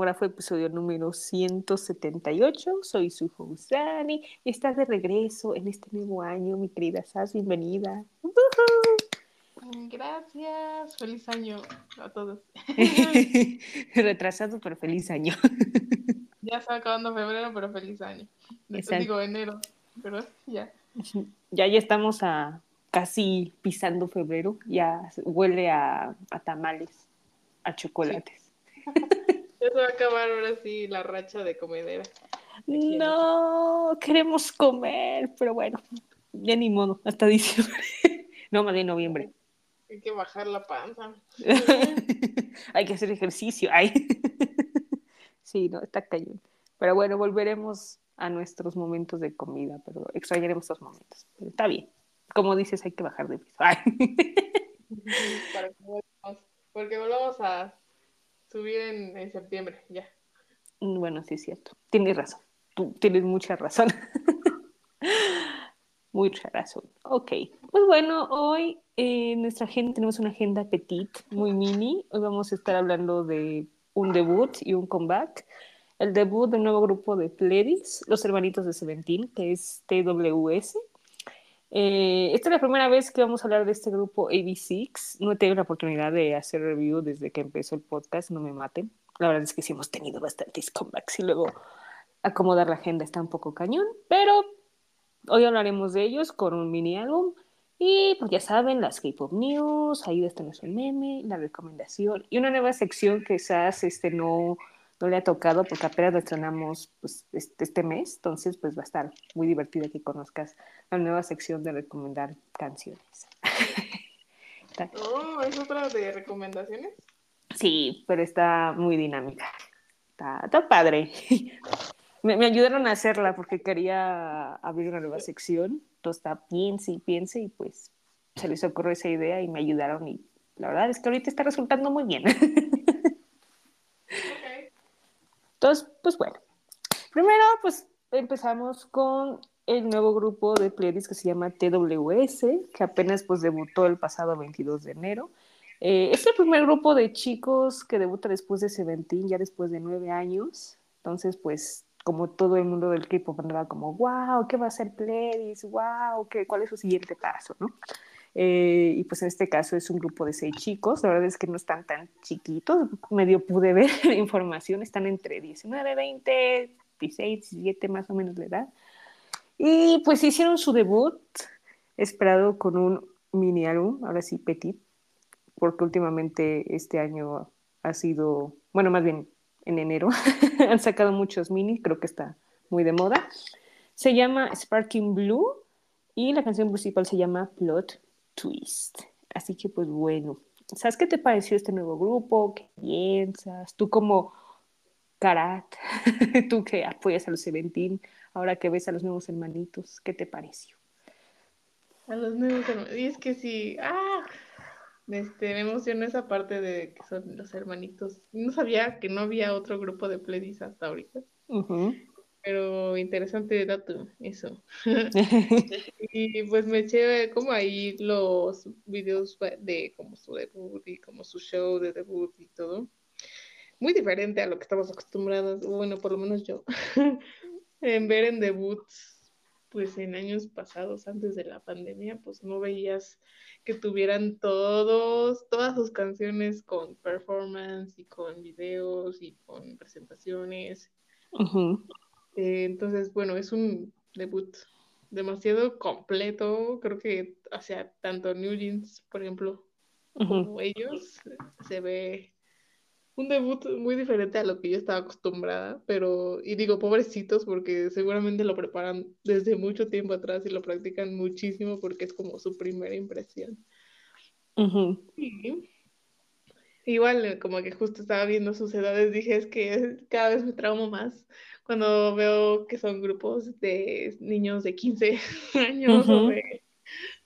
Cosmógrafo, episodio número 178. Soy su host Dani y estás de regreso en este nuevo año, mi querida Sas. Bienvenida. Gracias. Feliz año a todos. Retrasado, pero feliz año. ya está acabando febrero, pero feliz año. Digo enero, pero ya. Ya, ya estamos a casi pisando febrero. Ya huele a, tamales, a chocolates. ya se va a acabar ahora sí la racha de comedera. No, queremos comer, pero bueno, ya ni modo, hasta diciembre. no, más de noviembre. Hay que bajar la panza. Hay que hacer ejercicio. Ay. sí, no, está cayendo. Pero bueno, volveremos a nuestros momentos de comida, pero extrañaremos esos momentos. Pero está bien. Como dices, hay que bajar de peso. Para que porque volvamos a subir en, en septiembre, ya. Bueno, sí es cierto. Tienes razón. Tú tienes mucha razón. mucha razón. Ok. Pues bueno, hoy en eh, nuestra agenda tenemos una agenda petit, muy mini. Hoy vamos a estar hablando de un debut y un comeback. El debut de un nuevo grupo de Pledis, los hermanitos de Seventeen, que es TWS. Eh, esta es la primera vez que vamos a hablar de este grupo AB6. No he tenido la oportunidad de hacer review desde que empezó el podcast, no me maten. La verdad es que sí hemos tenido bastantes comebacks y luego acomodar la agenda está un poco cañón, pero hoy hablaremos de ellos con un mini álbum y pues ya saben, las K-pop news, ahí está nuestro meme, la recomendación y una nueva sección que quizás este, no, no le ha tocado porque apenas lo estrenamos pues, este, este, mes, entonces pues va a estar muy divertido que conozcas la nueva sección de recomendar canciones. oh, ¿es otra de recomendaciones? Sí, pero está muy dinámica. Está, está padre. me, me, ayudaron a hacerla porque quería abrir una nueva sección todo está piense y piense y pues se les ocurrió esa idea y me ayudaron y la verdad es que ahorita está resultando muy bien. Entonces, pues bueno, primero pues empezamos con el nuevo grupo de playlists que se llama TWS, que apenas pues debutó el pasado 22 de enero. Eh, es el primer grupo de chicos que debuta después de Seventeen, ya después de nueve años. Entonces, pues como todo el mundo del K-pop andaba como, wow, ¿qué va a ser Pledis? Wow, ¿qué, ¿cuál es su siguiente paso? ¿no? Eh, y pues en este caso es un grupo de seis chicos, la verdad es que no están tan chiquitos, medio pude ver información, están entre 19, 20, 16, 17 más o menos de edad. Y pues hicieron su debut, esperado con un mini álbum, ahora sí, petit, porque últimamente este año ha sido, bueno, más bien en enero. Han sacado muchos mini, creo que está muy de moda. Se llama Sparking Blue y la canción principal se llama Plot Twist. Así que pues bueno, ¿sabes qué te pareció este nuevo grupo? ¿Qué piensas? Tú como Karat, tú que apoyas a los Seventeen, ahora que ves a los nuevos hermanitos, ¿qué te pareció? A los nuevos hermanitos, y es que sí, ah, este, me emocionó esa parte de que son los hermanitos. No sabía que no había otro grupo de pledis hasta ahorita. Pero interesante dato, eso. y pues me eché como ahí los videos de como su debut y como su show de debut y todo. Muy diferente a lo que estamos acostumbrados, bueno, por lo menos yo, en ver en debuts pues en años pasados, antes de la pandemia, pues no veías que tuvieran todos, todas sus canciones con performance y con videos y con presentaciones. Eh, entonces, bueno, es un debut demasiado completo. Creo que, o sea, tanto New Jeans, por ejemplo, como ellos, se ve un debut muy diferente a lo que yo estaba acostumbrada, pero, y digo, pobrecitos, porque seguramente lo preparan desde mucho tiempo atrás y lo practican muchísimo porque es como su primera impresión. igual, como que justo estaba viendo sus edades, dije, es que cada vez me traumo más cuando veo que son grupos de niños de 15 años o, de,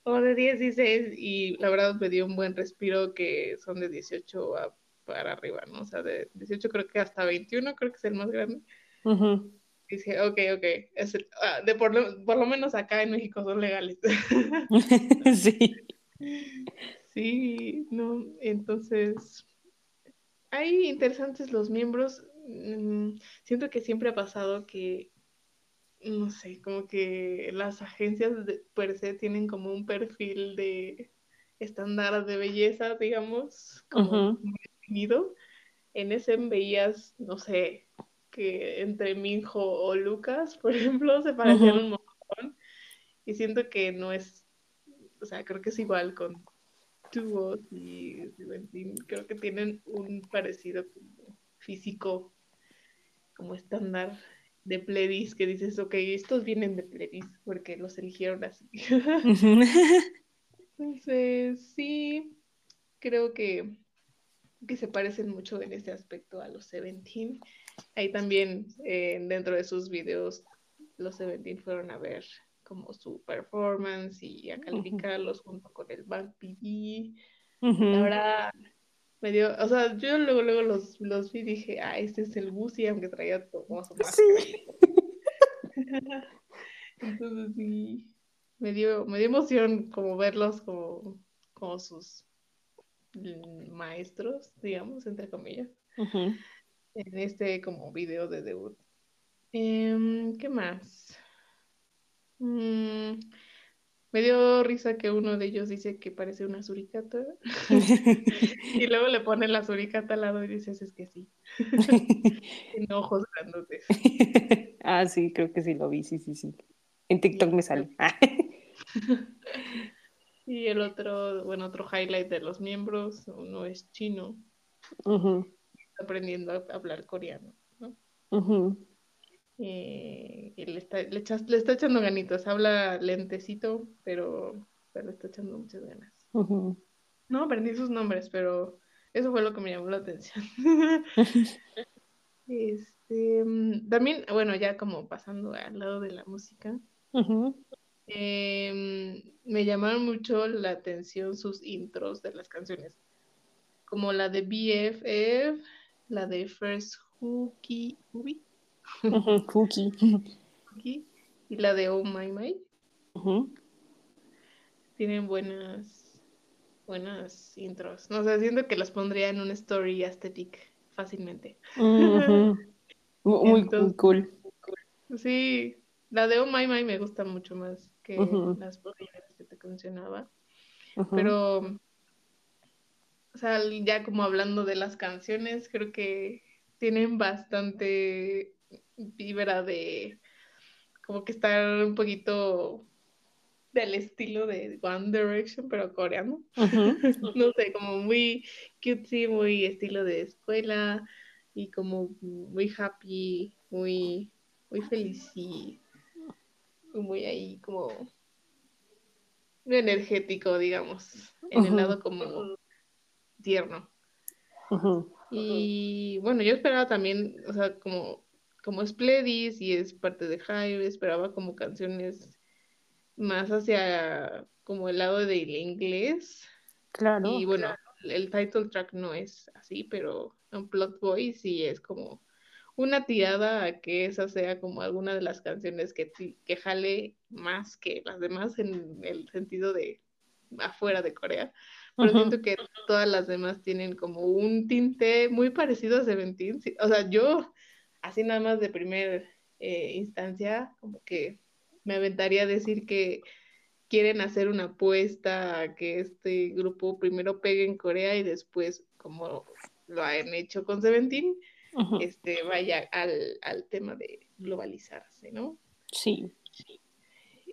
o de 16, y la verdad me dio un buen respiro que son de 18 a para arriba, ¿no? O sea, de 18 creo que hasta 21, creo que es el más grande. Dice, ok, ok, es ah, de por lo, por lo, menos acá en México son legales. sí. Sí, no, entonces, hay interesantes los miembros. Mm, siento que siempre ha pasado que, no sé, como que las agencias de, per se tienen como un perfil de estándar de belleza, digamos, como muy definido. En ese veías, no sé, que entre Minjo o Lucas, por ejemplo, se parecían un montón. Y siento que no es, o sea, creo que es igual con Tuvo y Creo que tienen un parecido físico, como estándar de Pledis, que dices, ok, estos vienen de Pledis porque los eligieron así. Entonces, sí, creo que, que se parecen mucho en este aspecto a los Seventeen. Ahí también eh, dentro de sus videos los Seventeen fueron a ver como su performance y a calificarlos junto con el Bank PD. Ahora me dio, o sea, yo luego luego los, los vi y dije, ah, este es el Gucci, aunque traía como su máscara. Sí. Entonces sí, me dio, me dio emoción como verlos como, como sus maestros, digamos, entre comillas en este como video de debut. Em, ¿Qué más? Mm, me dio risa que uno de ellos dice que parece una suricata y luego le pone la suricata al lado y dices es que sí. Tiene ojos grandotes. ah, sí, creo que sí lo vi, sí, sí, sí. En TikTok me sale. y el otro, bueno, otro highlight de los miembros, uno es chino aprendiendo a hablar coreano, ¿no? Eh, y le está, le, está echando ganitos, habla lentecito, pero, le está echando muchas ganas. No aprendí sus nombres, pero eso fue lo que me llamó la atención. este, mm, también, bueno, ya como pasando al lado de la música, em, me llamaron mucho la atención sus intros de las canciones, como la de BFF, la de First Hookie, Hookie. y la de Oh My My. Tienen buenas, buenas intros. No sé, siento que las pondría en un story aesthetic fácilmente. muy, cool. Sí, la de Oh My My me gusta mucho más que las que te mencionaba. Pero o sea, ya como hablando de las canciones, creo que tienen bastante vibra de como que estar un poquito del estilo de One Direction, pero coreano. no sé, como muy cutesy, muy estilo de escuela y como muy happy, muy, muy feliz y muy ahí como muy energético, digamos, en el lado como tierno. Y bueno, yo esperaba también, o sea, como, como es Pledis y es parte de Hive, esperaba como canciones más hacia como el lado del inglés. Claro. Y bueno, el title track no es así, pero un plot boy sí es como una tirada a que esa sea como alguna de las canciones que, que jale más que las demás en el sentido de afuera de Corea pero siento que todas las demás tienen como un tinte muy parecido a Seventeen. O sea, yo, así nada más de primer eh, instancia, como que me aventaría a decir que quieren hacer una apuesta a que este grupo primero pegue en Corea y después, como lo han hecho con Seventeen, este, vaya al, al tema de globalizarse, ¿no? Sí.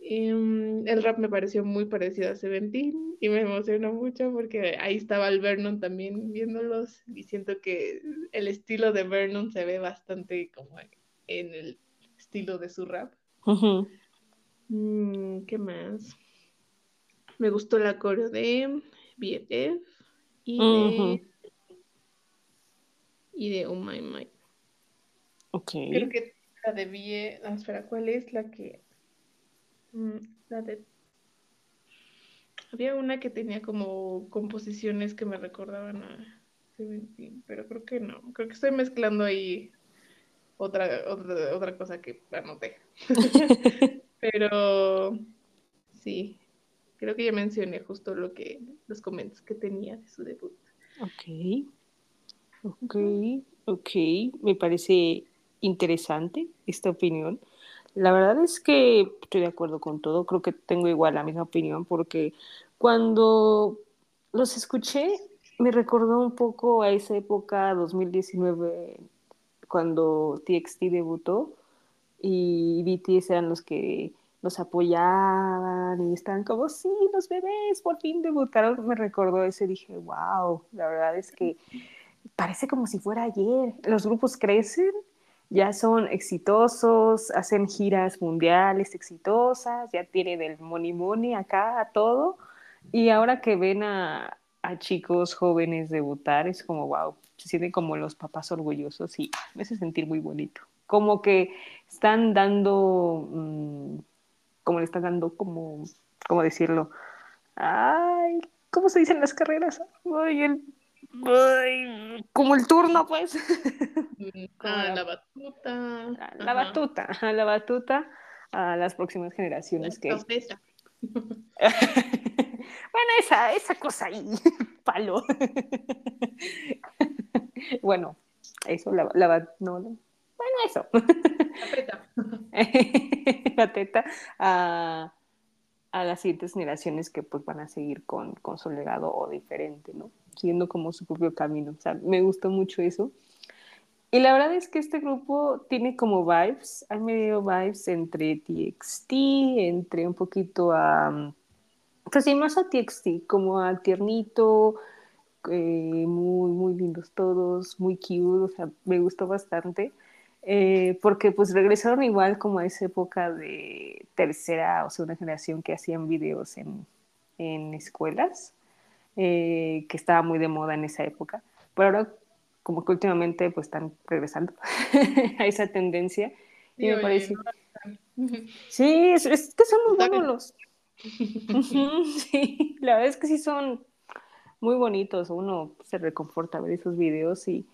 Em, el rap me pareció muy parecido a Seventeen y me emocionó mucho porque ahí estaba el Vernon también viéndolos y siento que el estilo de Vernon se ve bastante como en el estilo de su rap. Mm, ¿Qué más? Me gustó la coreo de BFF y de y de Oh My My. Ok. Creo que la de BFF, no, espera, ¿cuál es la que Mm, había una que tenía como composiciones que me recordaban a Seventeen, pero creo que no. Creo que estoy mezclando ahí otra, otra, cosa que anoté. pero sí, creo que ya mencioné justo lo que, los comentarios que tenía de su debut. Ok. Ok. Ok, me parece interesante esta opinión. La verdad es que estoy de acuerdo con todo, creo que tengo igual la misma opinión porque cuando los escuché me recordó un poco a esa época 2019 cuando TXT debutó y BTS eran los que los apoyaban y estaban como, sí, los bebés por fin debutaron. Me recordó ese, dije, wow, la verdad es que parece como si fuera ayer. Los grupos crecen, ya son exitosos, hacen giras mundiales exitosas, ya tienen el money money acá, todo. Y ahora que ven a, a chicos jóvenes debutar, es como, wow, se sienten como los papás orgullosos y me hace sentir muy bonito. Como que están dando, mmm, como le están dando, como, ¿cómo decirlo? Ay, ¿cómo se dicen las carreras? Ay, el, como el turno, pues. Ah, la, la, batuta. La, la batuta, la batuta a las próximas generaciones. La que... bueno, esa, esa cosa ahí, palo. bueno, eso, la, la no, no, bueno, eso. La teta. la teta a, a, las siguientes generaciones que pues van a seguir con, con su legado o diferente, ¿no? Siguiendo como su propio camino. O sea, me gustó mucho eso. Y la verdad es que este grupo tiene como vibes, hay medio vibes entre TXT, entre un poquito a pues más a TXT, como a tiernito, eh, muy, muy lindos todos, muy cute, o sea, me gustó bastante. Eh, porque pues regresaron igual como a esa época de tercera o segunda generación que hacían videos en, en escuelas, eh, que estaba muy de moda en esa época. Pero ahora como que últimamente pues están regresando a esa tendencia. Y me parece... Sí, es, es, que son muy buenos los, sí, la verdad es que sí son muy bonitos. Uno se reconforta ver esos videos y,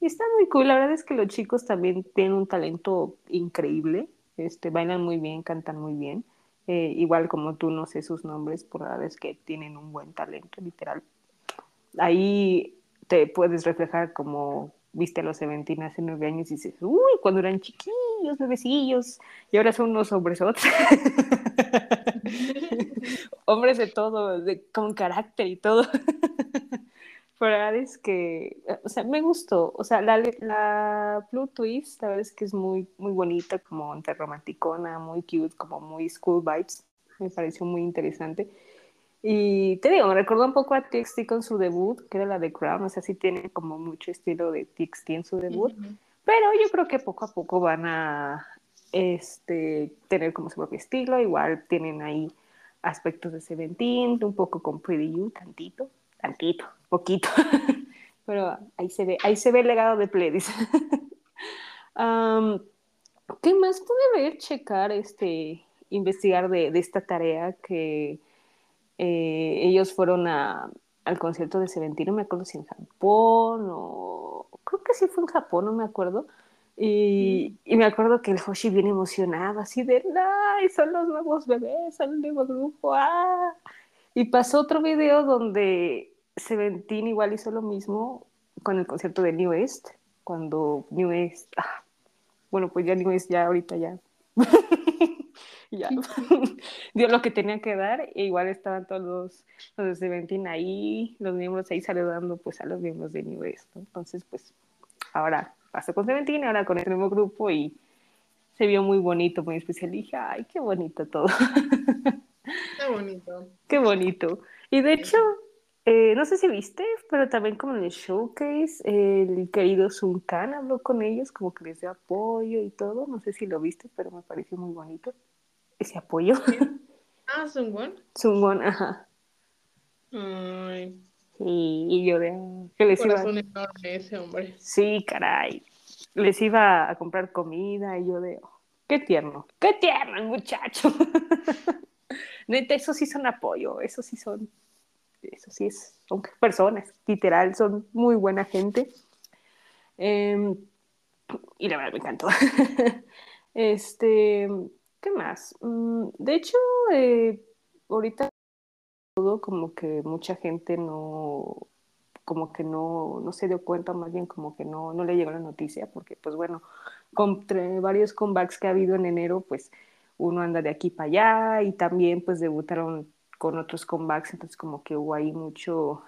y está muy cool. La verdad es que los chicos también tienen un talento increíble. Este, bailan muy bien, cantan muy bien. Eh, igual como tú no sé sus nombres, por la es que tienen un buen talento, literal. Ahí te puedes reflejar como viste a los Seventeen hace nueve años y dices, uy, cuando eran chiquillos, bebecillos, y ahora son unos hombres otros. hombres de todo, de, con carácter y todo. Pero la verdad es que, o sea, me gustó. O sea, la, la Blue Twist, la verdad es que es muy, muy bonita, como entre romanticona, muy cute, como muy school vibes. Me pareció muy interesante. Y te digo, me recordó un poco a TXT con su debut, que era la de Crown, o sea, sí tiene como mucho estilo de TXT en su debut, uh -huh. pero yo creo que poco a poco van a este, tener como su propio estilo, igual tienen ahí aspectos de Seventeen, un poco con Pretty You, tantito, tantito, poquito, pero ahí se ve, ahí se ve el legado de Pledis. ¿Qué más pude ver, checar, este, investigar de, esta tarea que eh, ellos fueron a, al concierto de Seventeen, no me acuerdo si en Japón o creo que sí fue en Japón, no me acuerdo. Y, y me acuerdo que el Hoshi bien emocionado, así de, ¡ay! Son los nuevos bebés, son el nuevo grupo, ¡ah! Y pasó otro video donde Seventeen igual hizo lo mismo con el concierto de New East, cuando New East, ah, bueno, pues ya New East ya ahorita ya ya dio lo que tenía que dar e igual estaban todos los, los de Seventeen ahí, los miembros ahí saludando pues a los miembros de New ¿no? entonces pues ahora pasó con Seventeen, ahora con el nuevo grupo y se vio muy bonito, muy especial, dije, ay, qué bonito todo. Qué bonito. Qué bonito. Y de hecho, eh, no sé si viste, pero también como en el showcase, el querido Sun Khan habló con ellos, como que les dio apoyo y todo. No sé si lo viste, pero me pareció muy bonito ese apoyo. Ah, Sungwon. Sungwon, ajá. Ay. Sí, y yo de que les Corazón iba. enorme ese hombre. Sí, caray. Les iba a comprar comida y yo de oh, qué tierno, qué tierno el muchacho. Neta, eso sí son apoyo, eso sí son, eso sí es, son personas, literal, son muy buena gente. Eh, y la verdad me encantó. este, ¿Qué más? Mm, de hecho, eh, ahorita todo como que mucha gente no, como que no, no se dio cuenta, más bien como que no, no le llegó la noticia, porque pues bueno, con varios comebacks que ha habido en enero, pues uno anda de aquí para allá y también pues debutaron con otros comebacks, entonces como que hubo ahí mucho,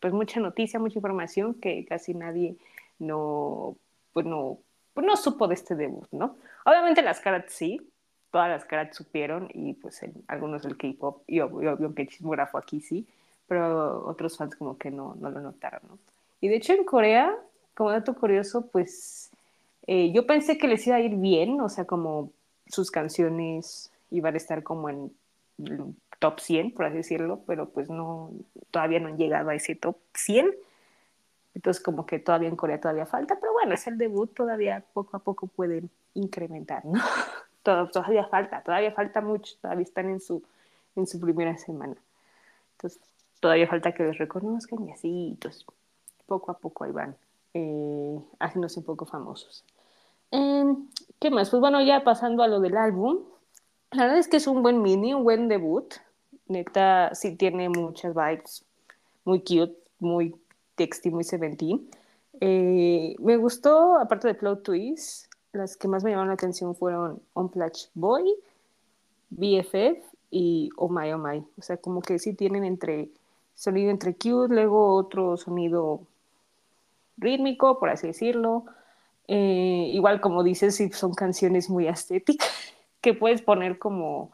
pues mucha noticia, mucha información que casi nadie no, pues no, pues no supo de este debut, ¿no? Obviamente las caras sí, todas las caras supieron y pues algunos del K-pop y obvio, el chismógrafo aquí sí, pero otros fans como que no, no lo notaron, ¿no? Y de hecho en Corea, como dato curioso, pues eh, yo pensé que les iba a ir bien, o sea, como sus canciones iban a estar como en top 100, por así decirlo, pero pues no, todavía no han llegado a ese top 100. Entonces como que todavía en Corea todavía falta, pero bueno, es el debut, todavía poco a poco pueden incrementar, ¿no? todavía falta, todavía falta mucho, todavía están en su, en su primera semana. Entonces, todavía falta que los reconozcan y así, entonces, poco a poco ahí van, eh, haciéndose un poco famosos. Em, ¿Qué más? Pues bueno, ya pasando a lo del álbum, la verdad es que es un buen mini, un buen debut. Neta, sí tiene muchas vibes, muy cute, muy texty, muy seventeen. Eh, me gustó, aparte de Plot Twist, las que más me llamaron la atención fueron On Boy, BFF y Oh My Oh My. O sea, como que sí tienen entre sonido entre cute, luego otro sonido rítmico, por así decirlo. Eh, igual como dices, son canciones muy estéticas que puedes poner como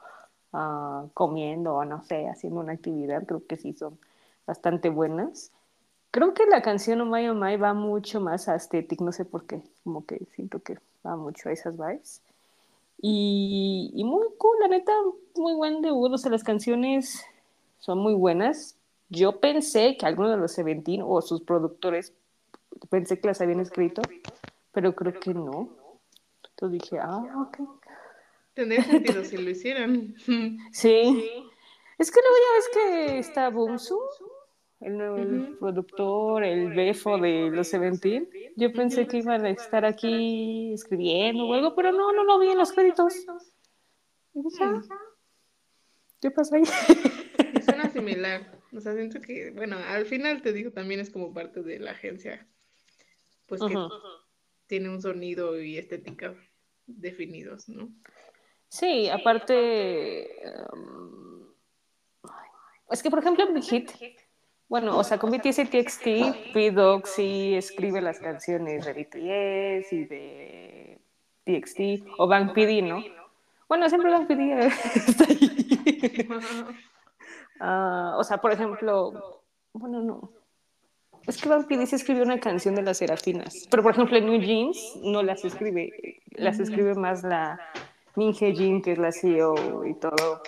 uh, comiendo o no sé, haciendo una actividad. Creo que sí son bastante buenas. Creo que la canción Oh My Oh My va mucho más a aesthetic, no sé por qué, como que siento que va mucho a esas vibes. Y, y muy cool, la neta, muy buen debut, o sea, las canciones son muy buenas. Yo pensé que alguno de los Seventeen o sus productores, pensé que las habían escrito, pero creo que no. Entonces dije, ah, ok. Tendría sentido si lo hicieran. Sí. Es que luego ya ves que está Bumsu, el nuevo productor, el befo de los Seventeen. Yo pensé que iban a estar aquí escribiendo o algo, pero no, no lo vi en los créditos. Ah, ¿Qué pasa ahí? suena similar. O sea, siento que, bueno, al final te digo, también es como parte de la agencia. Pues que tiene un sonido y estética definidos, ¿no? Sí, aparte. Um, es que, por ejemplo, en Hit bueno, o sea, con BTS TXT, P-Dog sí escribe las canciones de BTS y de TXT, o Bang PD, ¿no? Bueno, siempre Bang PD está ahí. uh, o sea, por ejemplo, bueno, no. Es que Bang PD sí escribió una canción de las Serafinas, pero por ejemplo en New Jeans no las escribe, las escribe más la Minje Jin, que es la CEO y todo.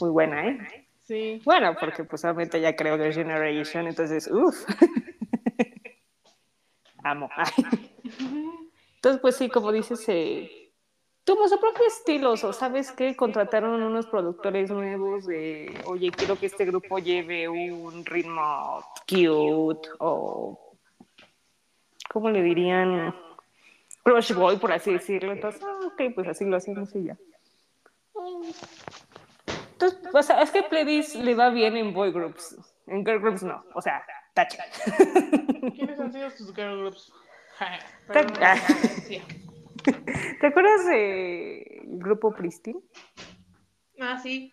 Muy buena, ¿eh? Sí. Bueno, porque pues obviamente ya creo que es Generation, entonces, uff. Amo. entonces, pues sí, como dices, eh, tuvo su propio estilo, o sabes que contrataron unos productores nuevos de, oye, quiero que este grupo lleve un ritmo cute o, ¿cómo le dirían? Crush Boy, por así decirlo. Entonces, ah, ok, pues así lo hacemos y ya. Entonces, o sea, es que Pledis le va bien en boy groups. En girl groups no. O sea, tacha. ¿Quiénes han sido tus girl groups? ¿Te acuerdas del grupo Pristine? Ah, sí.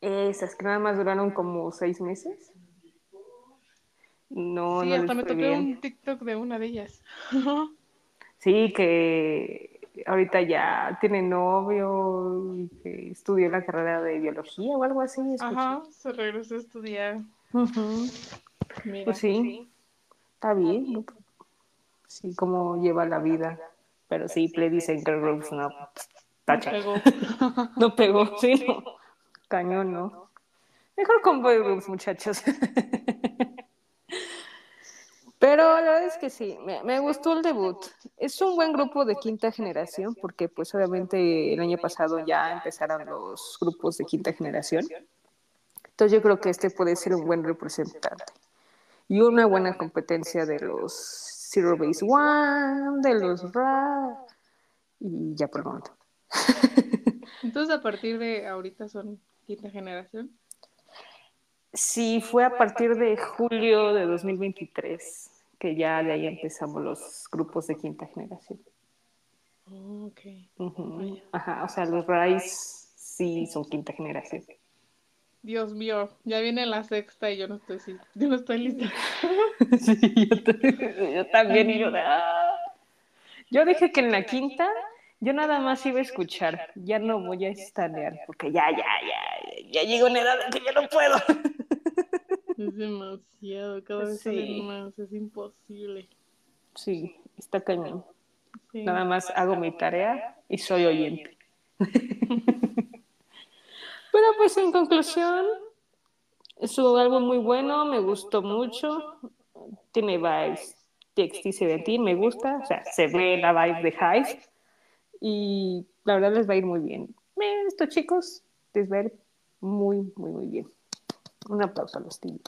Esas que nada más duraron como seis meses. No, sí, no hasta me tocó un TikTok de una de ellas. Sí, que ahorita ya tiene novio y que estudió la carrera de biología o algo así. Ajá, se regresó a estudiar. pues sí, está bien. Sí, como lleva la vida. Pero sí, Play dice Girl Groups no. Tacha. No pegó. no pegó, sí, no. Cañón, ¿no? Mejor con Boy Groups, muchachos. Pero la verdad es que sí, me, gustó el debut. Es un buen grupo de quinta generación, porque pues obviamente el año pasado ya empezaron los grupos de quinta generación. Entonces yo creo que este puede ser un buen representante. Y una buena competencia de los Zero Base One, de los Ra, y ya por el momento. Entonces, a partir de ahorita son quinta generación. Sí, fue a partir de julio de 2023 que ya de ahí empezamos los grupos de quinta generación. Oh, ok. Ajá, o sea, los Rise sí son quinta generación. Dios mío, ya viene la sexta y yo no estoy, sí, yo no estoy lista. Sí, yo también, y yo de, "Ah". Yo dije que en la quinta yo nada más iba a escuchar, ya no voy a estanear, porque ya, ya, ya, ya llego a una edad en que ya no puedo. Es demasiado, cada vez Sí. más, es imposible. Sí, está cañón. Sí. Nada más hago mi tarea y soy oyente. Pero pues en conclusión, es un álbum muy bueno, me gustó mucho, tiene vibes TXT 17, me gusta, o sea, se ve la vibe de Hive y la verdad les va a ir muy bien. Estos chicos les va a ir muy, muy, muy bien. Un aplauso a los tíos.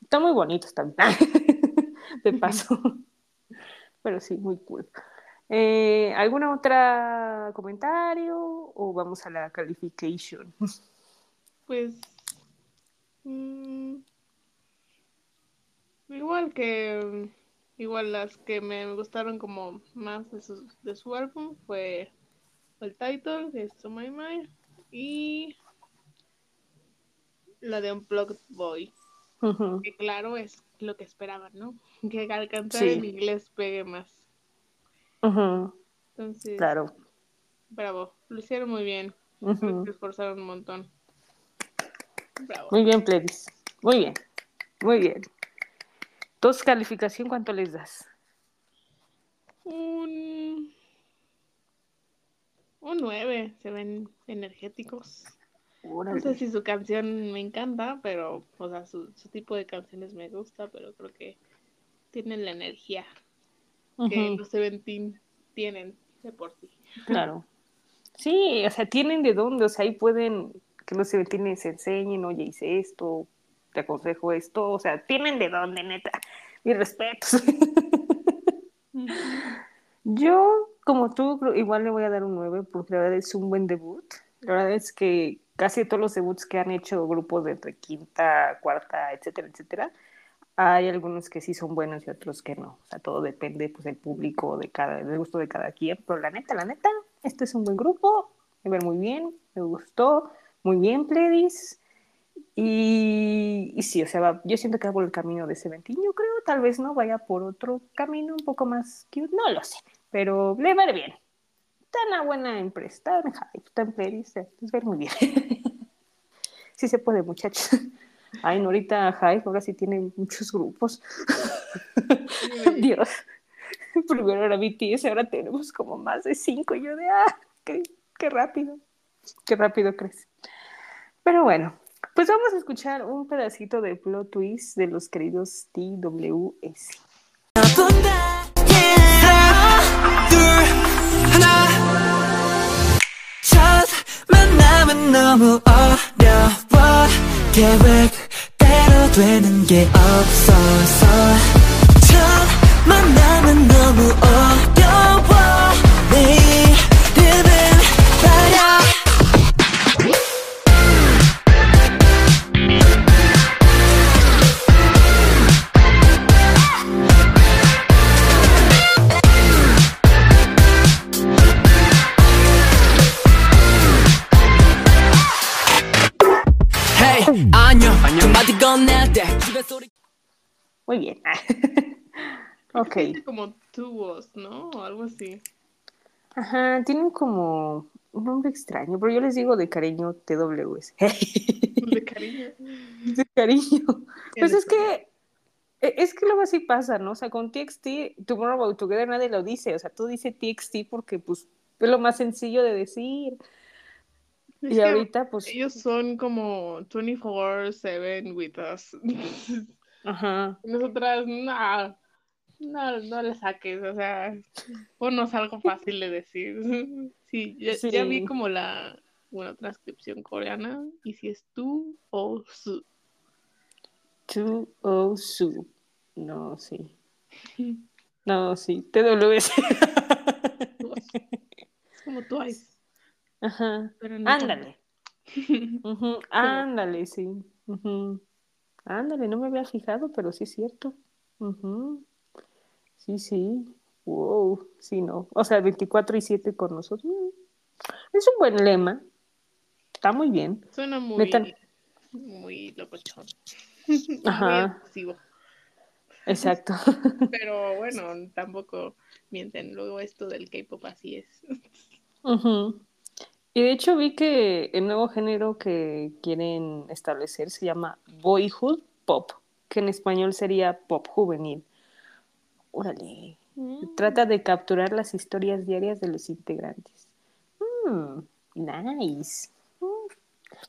Están muy bonitos también, de paso. Pero sí, muy cool. Eh, ¿Alguna otra comentario o vamos a la calification? Pues. mm, igual que. Igual las que me gustaron como más de su, de su álbum fue el title, que es To My Mind, y la de Unplugged Boy. Ujú. Que claro, es lo que esperaban, ¿no? Que al cantar Sí. en inglés pegue más. Ujú, Entonces, Claro. bravo, lo hicieron muy bien. Que se esforzaron un montón. Bravo. Muy bien, Pledis. Muy bien. Muy bien. Entonces, calificación, ¿cuánto les das? Un. Un 9. Se ven energéticos. No sé si su canción me encanta, pero. O sea, su, su tipo de canciones me gusta, pero creo que tienen la energía que los Seventeen tienen de por sí. Claro. Sí, o sea, tienen de dónde, o sea, ahí pueden que los Seventines se enseñen, oye, hice esto, te aconsejo esto, o sea, tienen de dónde, neta. Mis respetos. Yo, como tú, igual le voy a dar un 9 porque la verdad es un buen debut. La verdad es que casi todos los debuts que han hecho grupos de entre quinta, cuarta, etcétera, etcétera, hay algunos que sí son buenos y otros que no. O sea, todo depende pues del público, de cada, del gusto de cada quien. Pero la neta, la neta, este es un buen grupo, me ver muy bien, me gustó, muy bien, Pledis. Y, sí, o sea, yo siento que va por el camino de Seventeen, yo creo, tal vez no vaya por otro camino un poco más cute, no lo sé, pero le va a ir bien. Está una buena empresa, está en hype, está en va a ir muy bien. sí se puede, muchachos. Ay, no, ahorita Hype ahora sí tiene muchos grupos. Dios. Primero era BTS, ahora tenemos como más de cinco. Y yo de, ah, qué, qué rápido. Qué rápido crece. Pero bueno, pues vamos a escuchar un pedacito de plot twist de los queridos TWS. 너무 어려워. 계획대로 되는 게 없어서. 첫 만남은 너무 어려 ok. Tiene como tubos, ¿no? O algo así. Ajá, tienen como un nombre extraño, pero yo les digo de cariño TWS. De cariño. de cariño. Pues es que e- es que luego así pasa, ¿no? O sea, con TXT, Tomorrow Together nadie lo dice, o sea, tú dices TXT porque pues es lo más sencillo de decir. Es y ahorita pues Ellos son como 24-7 with us. ajá. Nosotras, no, no, no le saques, o sea, ponnos algo fácil de decir. Sí, ya, Sí. ya vi como la, bueno, transcripción coreana, y si es tú o su. Tu o su. No, sí. No, sí. TWS. Es como Twice. Ajá. Pero no Ándale. Ujú, Ándale, sí. Ujú. Ándale, no me había fijado, pero sí es cierto. Ujú. Sí, sí. Wow, sí, no. O sea, 24 y 7 con nosotros. Mm. Es un buen lema. Está muy bien. Suena muy, Metan- muy locochón. Ajá. Muy. Exacto. Pero bueno, tampoco mienten. Luego esto del K-pop así es. Y de hecho vi que el nuevo género que quieren establecer se llama Boyhood Pop, que en español sería pop juvenil. Órale. Trata de capturar las historias diarias de los integrantes. Mm, nice. Mm.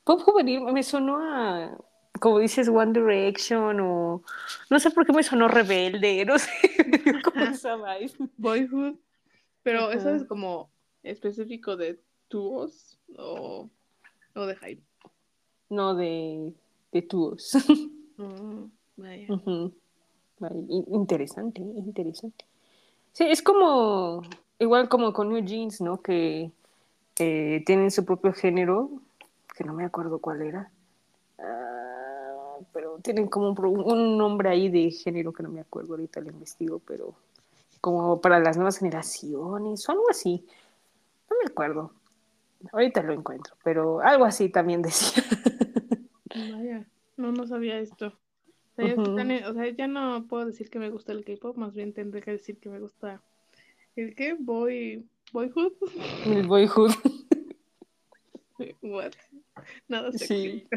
Pop juvenil me sonó a, como dices, One Direction o no sé por qué me sonó rebelde, no sé, como esa. Boyhood. Pero eso es como específico de dúos o, o de hype. No de, de túos. Mm, vaya. In- Interesante, interesante. Sí, es como, igual como con New Jeans, ¿no? Que eh, tienen su propio género, que no me acuerdo cuál era. Ah, pero tienen como un, nombre ahí de género que no me acuerdo, ahorita lo investigo, pero como para las nuevas generaciones o algo así. No me acuerdo. Ahorita lo encuentro, pero algo así también decía. Vaya. No, no sabía esto. O sea, ya, o sea, no puedo decir que me gusta el K-pop, más bien tendré que decir que me gusta el qué, boy, boyhood. El boyhood. What? Nada Sí. sexy.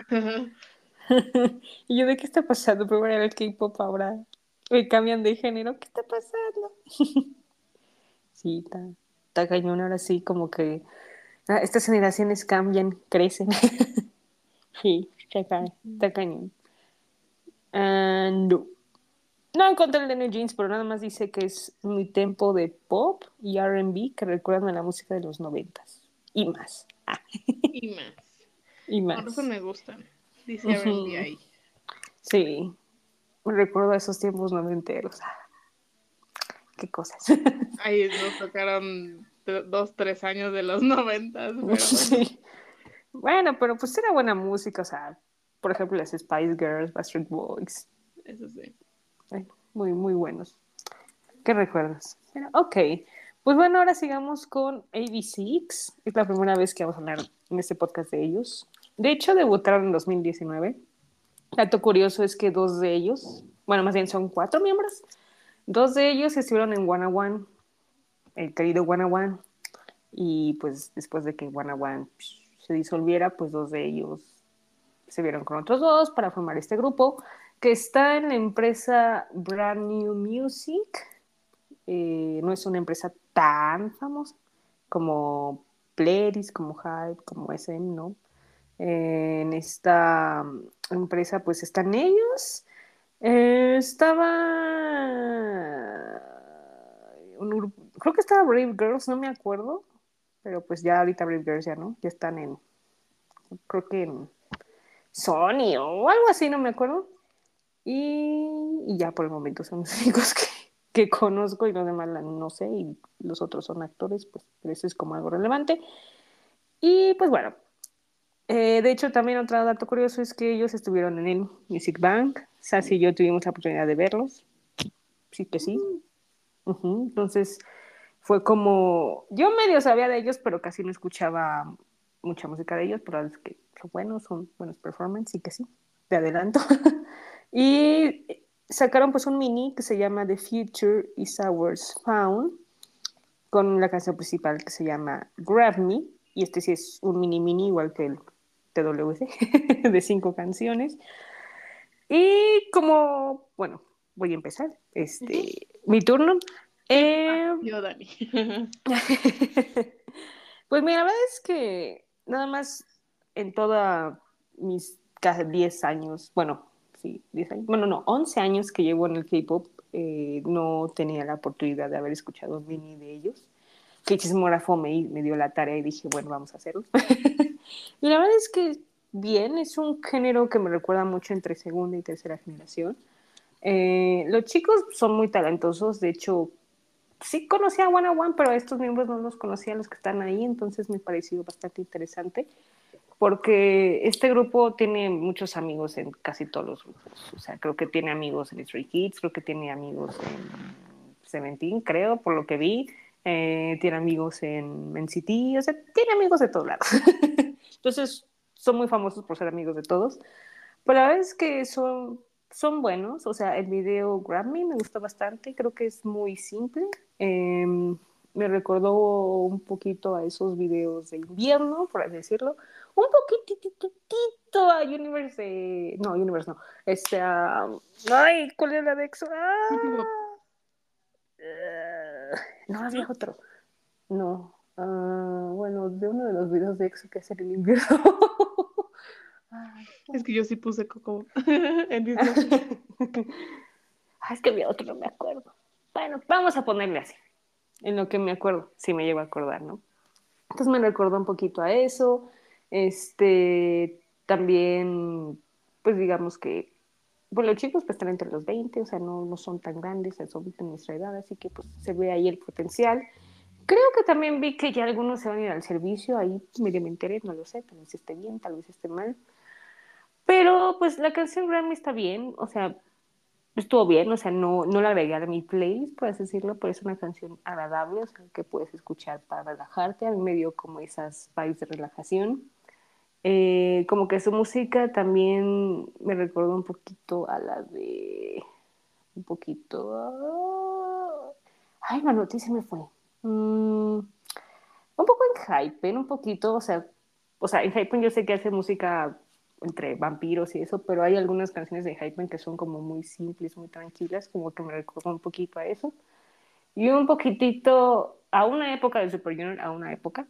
y yo, ¿de qué está pasando? Primero era el K-pop, ahora me cambian de género. ¿Qué está pasando? sí, está, está cañón. Ahora sí, como que ah, estas generaciones cambian, crecen. sí, está, está cañón. Ah, no. No encontré el de New Jeans, pero nada más dice que es mi tempo de pop y RB que recuerdan a la música de los noventas. Y más. Ah, y más. y Por más. eso me gustan. Dice. R&B ahí. Sí, me recuerdo a esos tiempos noventeros. Ah, Qué cosas. Ahí nos tocaron dos, tres años de los noventas, pero. Sí. Bueno, pero pues era buena música, o sea, por ejemplo, las Spice Girls, Backstreet Boys, Eso sí. ay, muy, muy buenos. ¿Qué recuerdas? Pero, ok, pues bueno, ahora sigamos con AB6. Es la primera vez que vamos a hablar en este podcast de ellos. De hecho, debutaron en 2019. Dato curioso es que dos de ellos, bueno, más bien son cuatro miembros, dos de ellos estuvieron en One One, el querido One One, y pues después de que One One se disolviera, pues dos de ellos se vieron con otros dos para formar este grupo que está en la empresa Brand New Music. Eh, no es una empresa tan famosa como Pledis, como Hype, como SM, ¿no? En esta empresa pues están ellos. Eh, estaba un creo que estaba Brave Girls, no me acuerdo, pero pues ya ahorita Brave Girls ya no, ya están en, creo que en Sony o algo así, no me acuerdo. Y, ya por el momento son los únicos que, que conozco y los demás no sé, y los otros son actores, pues pero eso es como algo relevante. Y pues bueno, eh, de hecho también otro dato curioso es que ellos estuvieron en el Music Bank, Sassy y yo tuvimos la oportunidad de verlos, sí que sí. Entonces fue como, yo medio sabía de ellos, pero casi no escuchaba mucha música de ellos, pero es que son buenos, son buenos performances, sí que sí, de adelanto. y sacaron pues un mini que se llama The Future is Ours Found, con la canción principal que se llama Grab Me, y este sí es un mini mini igual que el TWC, de cinco canciones. Y como, bueno, voy a empezar, este, mi turno. Eh, Yo, Dani. pues mira, la verdad es que nada más en toda mis casi 10 años, bueno, sí, 10 años, bueno, no, 11 años que llevo en el K-pop, eh, no tenía la oportunidad de haber escuchado mini de ellos. Que me dio la tarea y dije, bueno, vamos a hacerlo. y la verdad es que bien, es un género que me recuerda mucho entre segunda y tercera generación. Eh, los chicos son muy talentosos, de hecho, sí conocía a One One, pero estos miembros no los conocía, los que están ahí, entonces me pareció bastante interesante. porque este grupo tiene muchos amigos en casi todos los grupos. O sea, creo que tiene amigos en Stray Kids, creo que tiene amigos en Seventeen, creo, por lo que vi. Eh, tiene amigos en NCT, o sea, tiene amigos de todos lados. Entonces, son muy famosos por ser amigos de todos. Pero la verdad es que son, son buenos. O sea, el video Grammy me gustó bastante. Creo que es muy simple. Eh, me recordó un poquito a esos videos de invierno, por así decirlo. Un poquitito a Universe. No, Universe no. Este. Uh, ay, ¿cuál es la de EXO? Ah, uh, no, había otro. No. Uh, bueno, de uno de los videos de EXO que es el invierno. es que yo sí puse Coco en Disney. ah, es que había otro, no me acuerdo. Bueno, vamos a ponerle así, en lo que me acuerdo, si me llevo a acordar, ¿no? Entonces me recordó un poquito a eso. Este, también, pues digamos que, bueno, los chicos pues están entre los 20, o sea, no, no son tan grandes, son de nuestra edad, así que pues se ve ahí el potencial. Creo que también vi que ya algunos se van a ir al servicio, ahí medio me enteré, no lo sé, tal vez esté bien, tal vez esté mal. Pero pues la canción Grammy está bien, o sea, estuvo bien, o sea, no, no la agregué a mi playlist, por así decirlo, pero es una canción agradable, o sea, que puedes escuchar para relajarte, a mí me dio como esas vibes de relajación. Eh, como que su música también me recordó un poquito a la de... un poquito... Ay, la noticia me fue. Mm, un poco en Hypen, un poquito, o sea, o sea, en Hypen yo sé que hace música entre vampiros y eso, pero hay algunas canciones de Hypen que son como muy simples, muy tranquilas, como que me recuerdan un poquito a eso. Y un poquitito a una época de Super Junior, a una época,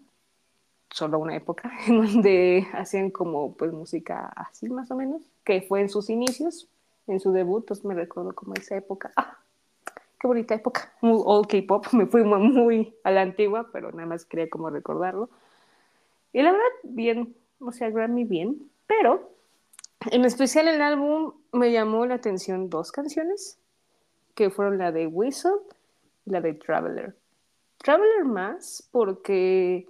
solo una época, en donde hacían como pues música así más o menos, que fue en sus inicios, en su debut, pues me recuerdo como esa época. ¡Ah! ¡Qué bonita época! Muy old K-pop, me fui muy a la antigua, pero nada más quería como recordarlo. Y la verdad, bien, o sea, Grammy bien, pero en especial el álbum me llamó la atención dos canciones, que fueron la de Whistle y la de Traveler. Traveler más porque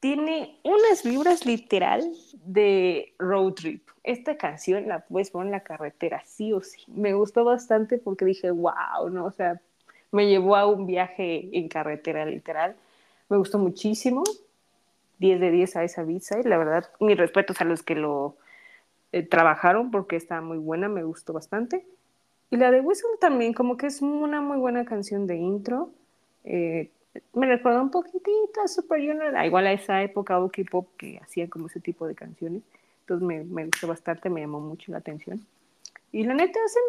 tiene unas vibras literal de road trip. Esta canción la puedes poner en la carretera, sí o sí. Me gustó bastante porque dije, wow, ¿no? O sea, me llevó a un viaje en carretera literal. Me gustó muchísimo. 10 de 10 a esa visa y la verdad, mis respetos a los que lo eh, trabajaron porque está muy buena, me gustó bastante. Y la de Whistle también, como que es una muy buena canción de intro. Eh, me recuerda un poquitito a Super Junior, igual a esa época o K-pop que hacía como ese tipo de canciones. Entonces me, me, gustó bastante, me llamó mucho la atención. Y la neta hacen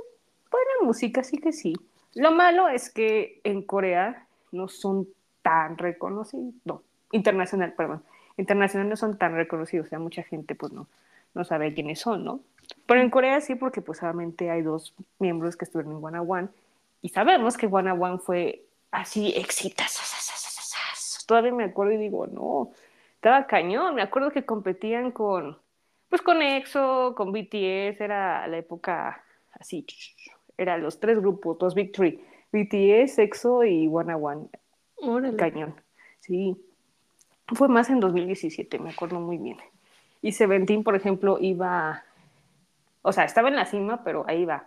buena música, así que sí. Lo malo es que en Corea no son tan reconocidos, no, internacional, perdón, internacional no son tan reconocidos, o sea, mucha gente pues no, no sabe quiénes son, ¿no? Pero en Corea sí, porque pues solamente hay dos miembros que estuvieron en One One y sabemos que One One fue así exitoso. Todavía me acuerdo y digo, no, estaba cañón. Me acuerdo que competían con, pues con EXO, con BTS, era la época así, eran los tres grupos, los Three, BTS, EXO y One One. Cañón, sí. Fue más en 2017, me acuerdo muy bien. Y Seventeen, por ejemplo, iba, o sea, estaba en la cima, pero ahí iba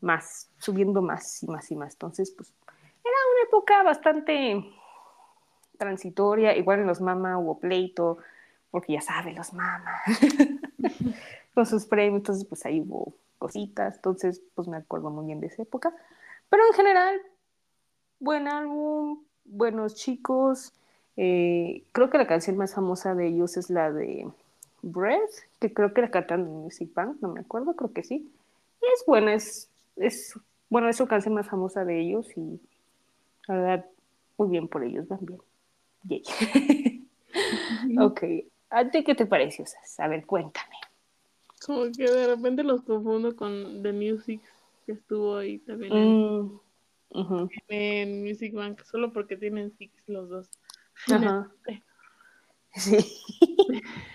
más, subiendo más y más y más. Entonces, pues, era una época bastante transitoria. Igual en los Mama hubo pleito, porque ya sabe, los Mama, con sus premios. Entonces, pues ahí hubo cositas. Entonces, pues me acuerdo muy bien de esa época. Pero en general, buen álbum, buenos chicos. Eh, creo que la canción más famosa de ellos es la de Breath, que creo que la cantan en Music Bank, no me acuerdo, creo que sí. Y es buena, es, es, bueno, es su canción más famosa de ellos y la verdad, muy bien por ellos, van bien. Yay. ok, ¿a ti qué te pareció, A ver, cuéntame. Como que de repente los confundo con The Music, que estuvo ahí también en, mm, en Music Bank, solo porque tienen Six los dos. Ajá.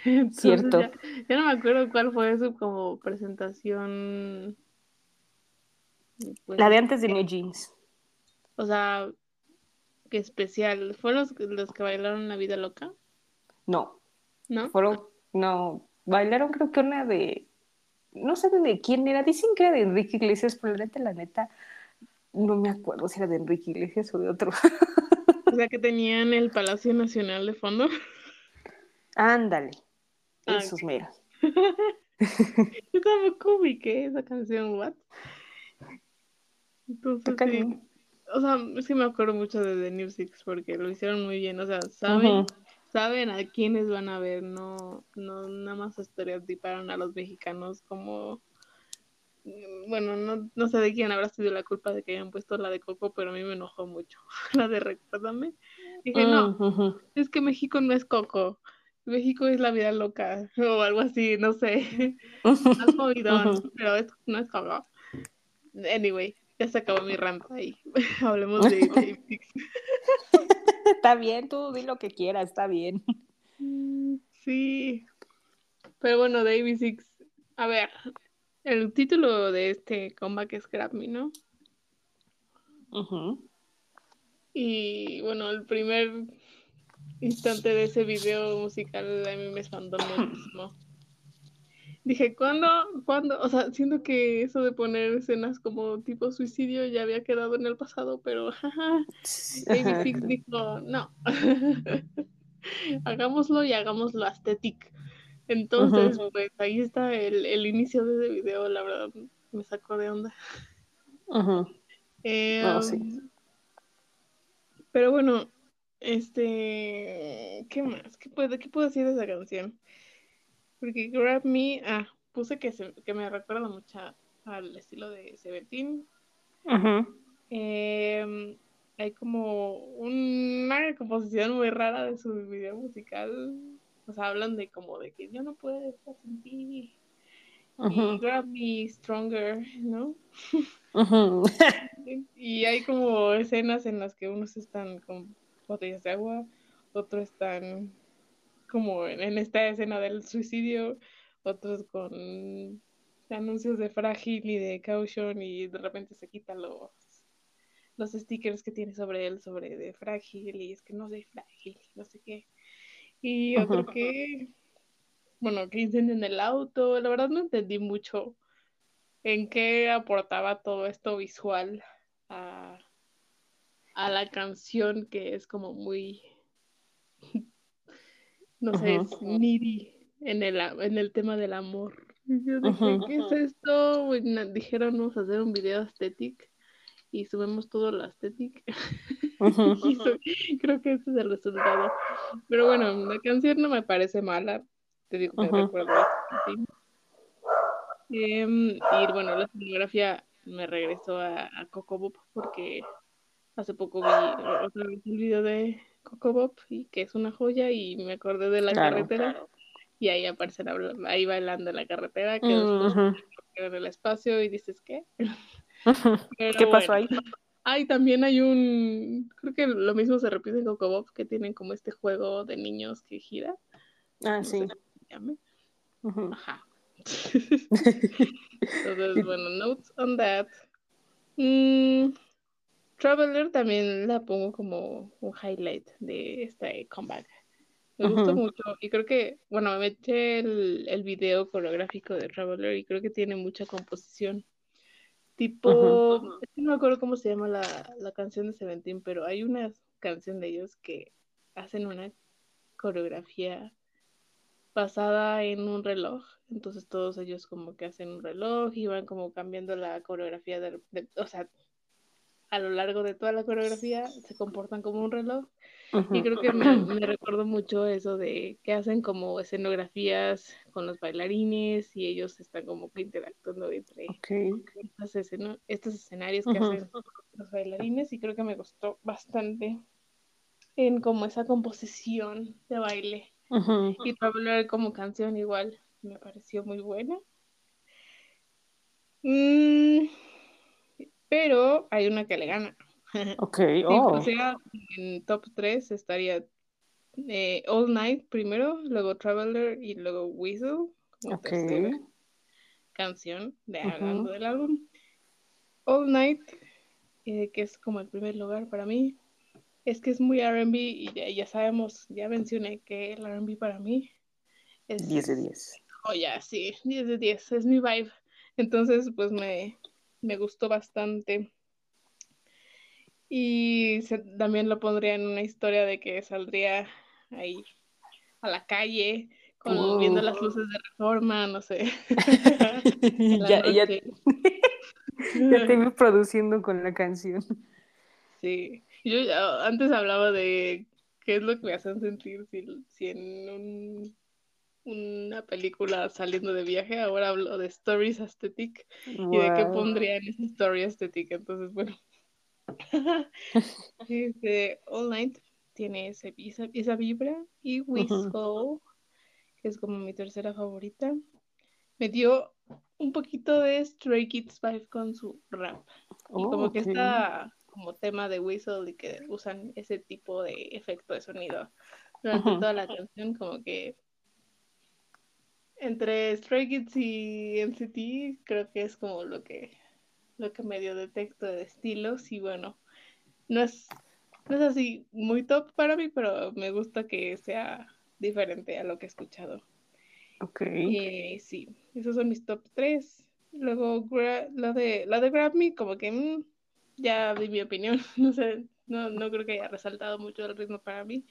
Sí, cierto. Ya, no me acuerdo cuál fue su como presentación. Pues, la de antes de New Jeans. O sea, qué especial. ¿Fueron los, los que bailaron La Vida Loca? No. ¿No? Fueron No, bailaron creo que una de, no sé de quién era, dicen que era de Enrique Iglesias, pero la neta, la neta, no me acuerdo si era de Enrique Iglesias o de otro. O sea, que tenían el Palacio Nacional de fondo. Ándale, Ah, esos meros. Yo tampoco ubiqué esa canción, what? Entonces, sí. O sea, sí me acuerdo mucho de The New Six porque lo hicieron muy bien. O sea, saben, saben a quiénes van a ver, no, no nada más estereotiparon a los mexicanos como bueno, no, no sé de quién habrá sido la culpa de que hayan puesto la de Coco, pero a mí me enojó mucho. La de Recuérdame. Dije, no, es que México no es Coco. México es la vida loca o algo así, no sé. Más movidón, pero es- no es Coco. Anyway, ya se acabó mi rant ahí. Hablemos de Six. Está bien, tú di lo que quieras, está bien. Mm, Sí. Pero bueno, Davy Six. A ver, el título de este comeback es Grab Me, ¿no? Ujú. Y bueno, el primer instante de ese video musical a mí me espantó muchísimo. Dije, ¿cuándo? ¿Cuándo? O sea, siento que eso de poner escenas como tipo suicidio ya había quedado en el pasado, pero jaja. Six dijo, no. hagámoslo y hagámoslo aesthetic. Entonces, pues ahí está el, el inicio de ese video, la verdad, me sacó de onda. Ujú. Eh, No, sí. Pero bueno, este, ¿qué más? ¿Qué puedo, qué puedo decir de esa canción? Porque Grab Me, ah, puse que, se- que me recuerda mucho al estilo de Seventeen. Ujú. Em, hay como una composición muy rara de su video musical. O sea, hablan de como de que yo no puedo estar sin ti. Y Ujú. Grab Me Stronger, ¿no? Y hay como escenas en las que unos están con botellas de agua, otros están como en, en esta escena del suicidio, otros con anuncios de frágil y de caution y de repente se quitan los, los stickers que tiene sobre él, sobre de frágil y es que no soy frágil, no sé qué. Y otro Ujú. que, bueno, que incendian el auto, la verdad no entendí mucho en qué aportaba todo esto visual a, a la canción que es como muy, no sé, es needy en el, en el tema del amor. Y yo dije. ¿qué es esto? Dijeron, vamos a hacer un video aesthetic y subimos todo aesthetic. Ujú. Y so- creo que ese es el resultado. Pero bueno, la canción no me parece mala. Te digo que Ujú. recuerdo a Seventeen. Em, y bueno, la escenografía me regresó a, a Coco Bob porque hace poco vi otra vez el video de Coco Bob y que es una joya y me acordé de la Claro. carretera y ahí aparecen habla- ahí bailando en la carretera que Ujú. queda en el espacio y dices ¿qué? Pero ¿Qué pasó bueno. ahí? Ay, también hay un, creo que lo mismo se repite en Coco Bob, que tienen como este juego de niños que gira, Ah, no sí. Ajá. Entonces, bueno, notes on that. Mm, Traveler también la pongo como un highlight de este comeback. Me gustó Ujú. mucho y creo que, bueno, me eché el, el video coreográfico de Traveler y creo que tiene mucha composición. Tipo, es que no me acuerdo cómo se llama la, la canción de Seventeen, pero hay una canción de ellos que hacen una coreografía basada en un reloj. Entonces todos ellos como que hacen un reloj y van como cambiando la coreografía, de, de- o sea, a lo largo de toda la coreografía se comportan como un reloj. Y Ujú. creo que me, me recordó mucho eso de que hacen como escenografías con los bailarines y ellos están como que interactuando entre Ok. estas escena- estos escenarios que hacen los bailarines y creo que me gustó bastante en como esa composición de baile. Ujú. Y Traveler como canción igual me pareció muy buena. Mm, pero hay una que le gana. Ok. Oh. pusiera en top 3 estaría eh, All Night primero, luego Traveler y luego Whistle como Ok. tercera canción de hablando del álbum. All Night, eh, que es como el primer lugar para mí, es que es muy R&B y ya, ya sabemos, ya mencioné que el R&B para mí Es, 10 de 10. Oh, ya, sí, 10 de 10, es mi vibe. Entonces, pues me, me gustó bastante. Y se- también lo pondría en una historia de que saldría ahí a la calle con, viendo las luces de reforma, no sé. ya, ya, noche. ya te produciendo con la canción. Sí, yo ya antes hablaba de qué es lo que me hacen sentir si, si en un- una película saliendo de viaje, ahora hablo de stories aesthetic y de qué pondría en esa story aesthetic. Entonces, bueno, este, All Night tiene ese, esa, esa vibra y Whistle, que es como mi tercera favorita, me dio un poquito de Stray Kids vibe con su rap. Y como que está como tema de whistle y que usan ese tipo de efecto de sonido durante toda la canción, como que entre Stray Kids y NCT creo que es como lo que lo que medio detecto de estilos y bueno, no es no es así muy top para mí, pero me gusta que sea diferente a lo que he escuchado. Ok. Eh, sí, esos son mis top 3. Luego la de la de Grab Me, como que mm, ya di mi opinión. No sé, no, no creo que haya resaltado mucho el ritmo para mí.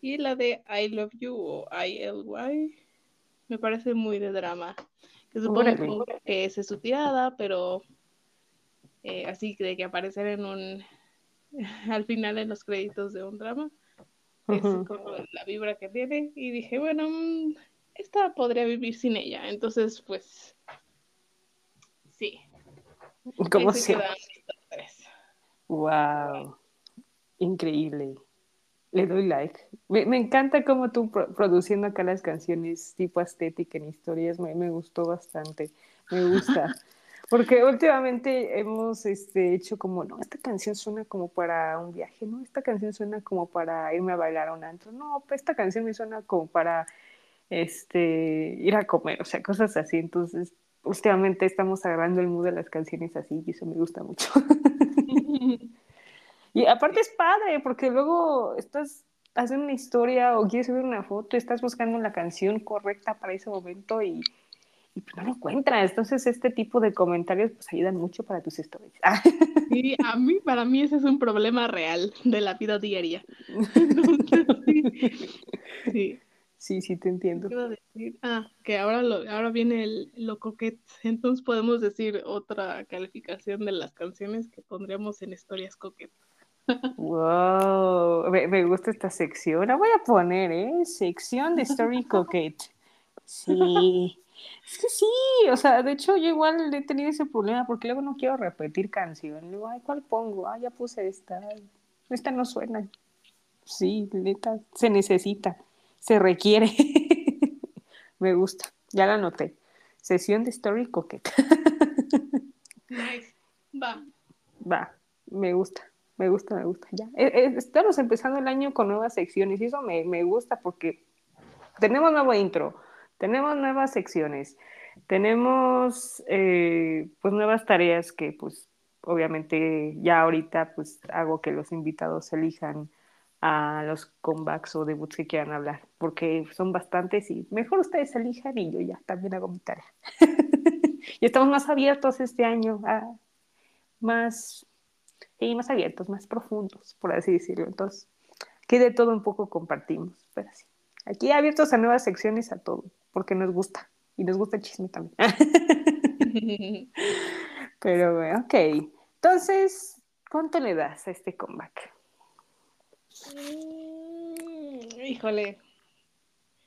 Y la de I Love You o ILY me parece muy de drama. Que supongo que esa es su tirada, pero eh, así de que aparecer en un al final en los créditos de un drama es como la vibra que tiene y dije, bueno, mm, esta podría vivir sin ella, entonces pues sí, top tres. Wow. Increíble. Le doy like. Me, me encanta cómo tú pro- produciendo acá las canciones tipo estética en historias, me, me gustó bastante. Me gusta. Porque últimamente hemos este, hecho como, no, esta canción suena como para un viaje, no, esta canción suena como para irme a bailar a un antro, no, pues esta canción me suena como para este, ir a comer, o sea, cosas así. Entonces, últimamente estamos agarrando el mood de las canciones así y eso me gusta mucho. Y aparte es padre, porque luego estás haciendo una historia o quieres subir una foto, estás buscando la canción correcta para ese momento y, y pues no la encuentras. Entonces, este tipo de comentarios pues ayudan mucho para tus stories. Ah, Sí, a mí, para mí ese es un problema real de la vida diaria. Entonces, sí, sí. sí, sí, te entiendo. ¿Qué iba a decir? Ah, que ahora, lo, ahora viene el, lo coquet. Entonces podemos decir otra calificación de las canciones que pondríamos en historias coquet. Wow, me, me gusta esta sección. La voy a poner, ¿eh? Sección de Story Coquette. Sí. Es que sí, o sea, de hecho yo igual he tenido ese problema porque luego no quiero repetir canción. Luego, ay, ¿cuál pongo? Ah, ya puse esta. Esta no suena. Sí, neta, se necesita, se requiere. Me gusta, ya la anoté. Sesión de Story Coquette. Nice. Va. Va, me gusta, me gusta, me gusta. Ya. Eh, eh, estamos empezando el año con nuevas secciones y eso me, me gusta porque tenemos nuevo intro, tenemos nuevas secciones, tenemos eh, pues nuevas tareas que pues obviamente ya ahorita pues hago que los invitados elijan a los comebacks o debuts que quieran hablar, porque son bastantes y mejor ustedes elijan y yo ya también hago mi tarea. y estamos más abiertos este año a más, sí, más abiertos, más profundos, por así decirlo. Entonces, aquí de todo un poco compartimos, pero sí. Aquí abiertos a nuevas secciones a todo, porque nos gusta. Y nos gusta el chisme también. pero bueno, ok. Entonces, ¿cuánto le das a este comeback? Mm, Híjole.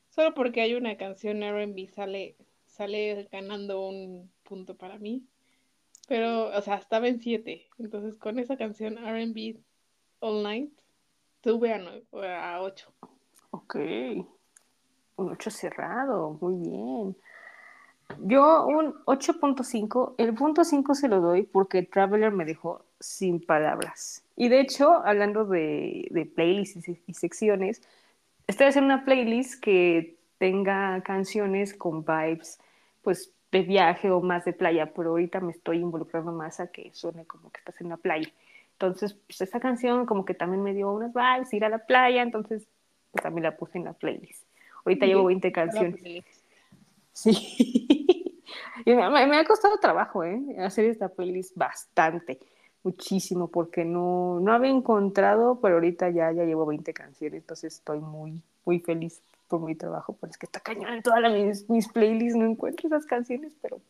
Solo porque hay una canción R&B sale, sale ganando un punto para mí. Pero, o sea, estaba en 7. Entonces, con esa canción R&B All Night, tuve a, nue- a 8. Ok. Un 8 cerrado, muy bien. Yo un 8.5, el punto 5 se lo doy porque Traveler me dejó sin palabras. Y de hecho, hablando de, de playlists y, y secciones, estoy haciendo una playlist que tenga canciones con vibes, pues de viaje o más de playa, pero ahorita me estoy involucrando más a que suene como que estás en la playa. Entonces, pues esa canción como que también me dio unas vibes, ir a la playa, entonces pues también la puse en la playlist. Ahorita Sí, llevo 20 está la canciones. Sí. Y me- me ha costado trabajo, ¿eh? Hacer esta playlist bastante, muchísimo, porque no, no había encontrado, pero ahorita ya, ya llevo 20 canciones, entonces estoy muy, muy feliz por mi trabajo, pero es que está cañón en todas mis, mis playlists, no encuentro esas canciones, pero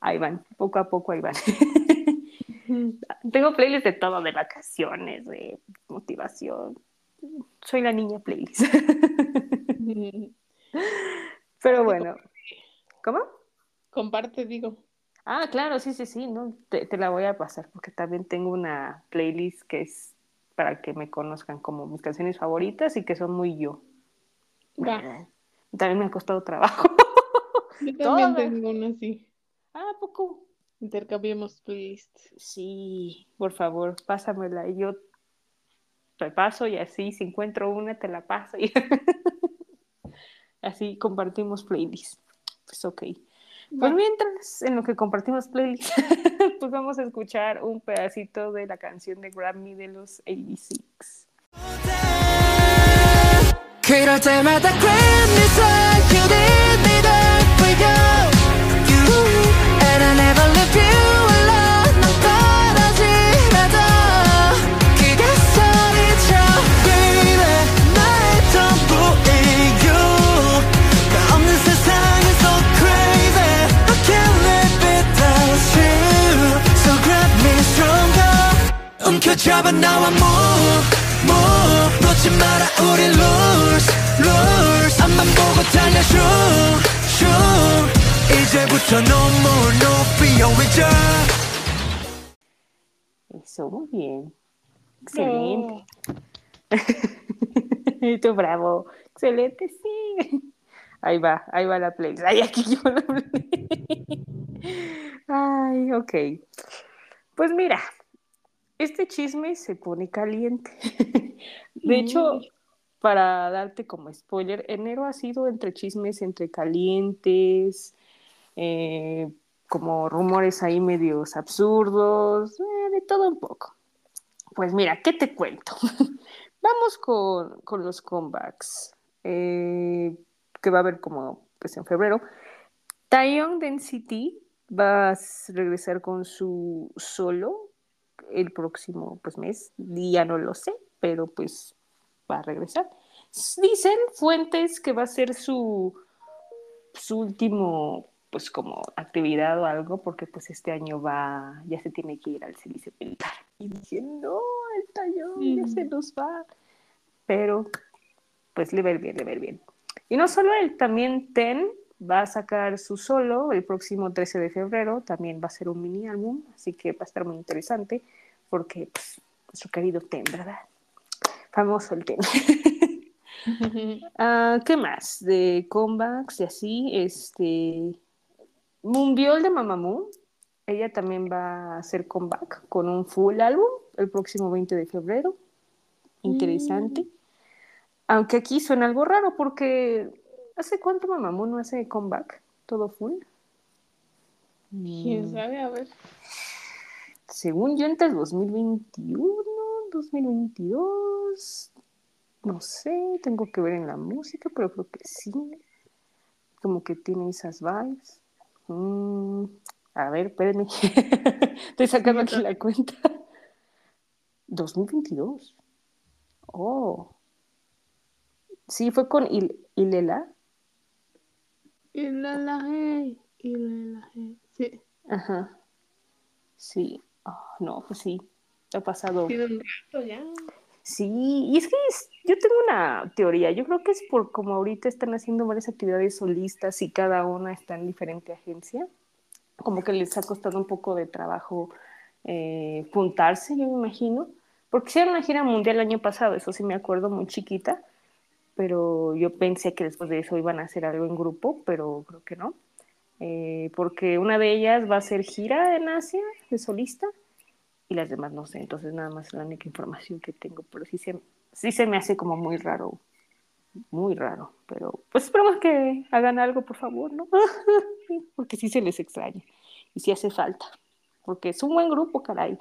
ahí van, poco a poco ahí van. Tengo playlists de todo, de vacaciones, de motivación. Soy la niña playlist. Pero bueno, ¿cómo? Comparte, digo. Ah, claro, sí, sí, sí, no, te, te la voy a pasar porque también tengo una playlist que es para que me conozcan como mis canciones favoritas y que son muy yo. Va. También me ha costado trabajo. Yo también Todas. tengo una así. ah, ¿a poco. Intercambiemos playlists. Sí, por favor, pásamela y yo te paso y así si encuentro una te la paso y así compartimos playlist. Pues ok. Pues Va. mientras, en lo que compartimos playlist, pues vamos a escuchar un pedacito de la canción de Grammy de los 86. 그럴 때마다 grab me side You lead me there for you You And I never 움켜잡아 나와 move move 놓지 마라 우리 lose lose 앞만 보고 달려 shoot shoot 이제부터 no more no fear 위자 Eso, muy bien. Excelente. Y tú, bravo. Excelente, sí. Ahí va, ahí va la playlist. Ay, aquí yo la Ay, ok. Pues mira, este chisme se pone caliente. De hecho, Uy. para darte como spoiler, enero ha sido entre chismes, entre calientes, eh, como rumores ahí medios absurdos, eh, de todo un poco. Pues mira, ¿qué te cuento? Vamos con, con los comebacks, eh, que va a haber como pues en febrero. Taeyong Density va a regresar con su solo el próximo pues, mes, ya no lo sé, pero pues va a regresar. Dicen fuentes que va a ser su, su último pues como actividad o algo, porque pues este año va, ya se tiene que ir al servicio militar. Y dije, no, el Taeyong ya se nos va. Pero pues le ir bien, le ir bien. Y no solo él, también Ten va a sacar su solo el próximo 13 de febrero, también va a ser un mini álbum, así que va a estar muy interesante, porque pues, nuestro querido Ten, ¿verdad? Famoso el Ten. Ah, ¿Qué más? De comebacks y así, este... Moonbiol de Mamamoo, ella también va a hacer comeback con un full álbum el próximo 20 de febrero. Interesante. Aunque aquí suena algo raro porque ¿hace cuánto Mamamoo no hace comeback? ¿Todo full? ¿Quién sabe? A ver. Según yo, entre el 2021, 2022, no sé, tengo que ver en la música, pero creo que sí. Como que tiene esas vibes. Mm, a ver, espérenme. Estoy sacando aquí la cuenta. 2022. Oh. Sí, fue con Il- Ilela. Y la la hey, y la la hey. Sí, Ajá. Sí. Ah, no, pues sí. Ha pasado. tiene un rato ya. Sí, y es que es- yo tengo una teoría. Yo creo que es por como ahorita están haciendo varias actividades solistas y cada una está en diferente agencia. Como que les ha costado un poco de trabajo eh, juntarse, yo me imagino. Porque hicieron una gira mundial el año pasado, eso sí me acuerdo, muy chiquita. Pero yo pensé que después de eso iban a hacer algo en grupo, pero creo que no. Eh, porque una de ellas va a hacer gira en Asia de solista y las demás no sé, entonces nada más es la única información que tengo, pero sí se, sí se me hace como muy raro, muy raro, pero pues esperemos que hagan algo, por favor, ¿no? porque sí se les extraña y sí hace falta, porque es un buen grupo, caray,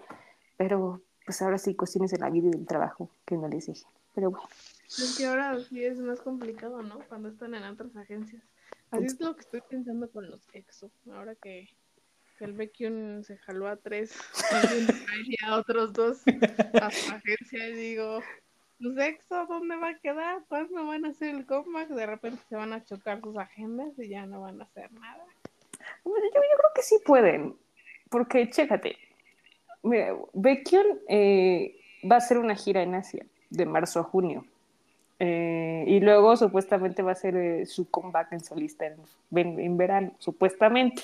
pero pues ahora sí cuestiones de la vida y del trabajo que no les dejen, pero bueno, Es que ahora sí es más complicado, ¿no? Cuando están en otras agencias. Así es lo que estoy pensando con los EXO. Ahora que, que el Baekhyun se jaló a tres, y a otros dos a su agencia, y digo, los EXO, ¿dónde va a quedar? ¿Cuándo van a hacer el comeback? De repente se van a chocar sus agendas y ya no van a hacer nada. Yo, yo creo que sí pueden, porque chécate, mira, Baekhyun eh, va a hacer una gira en Asia de marzo a junio. Eh, y luego supuestamente va a ser eh, su comeback en solista en, en- en verano, supuestamente.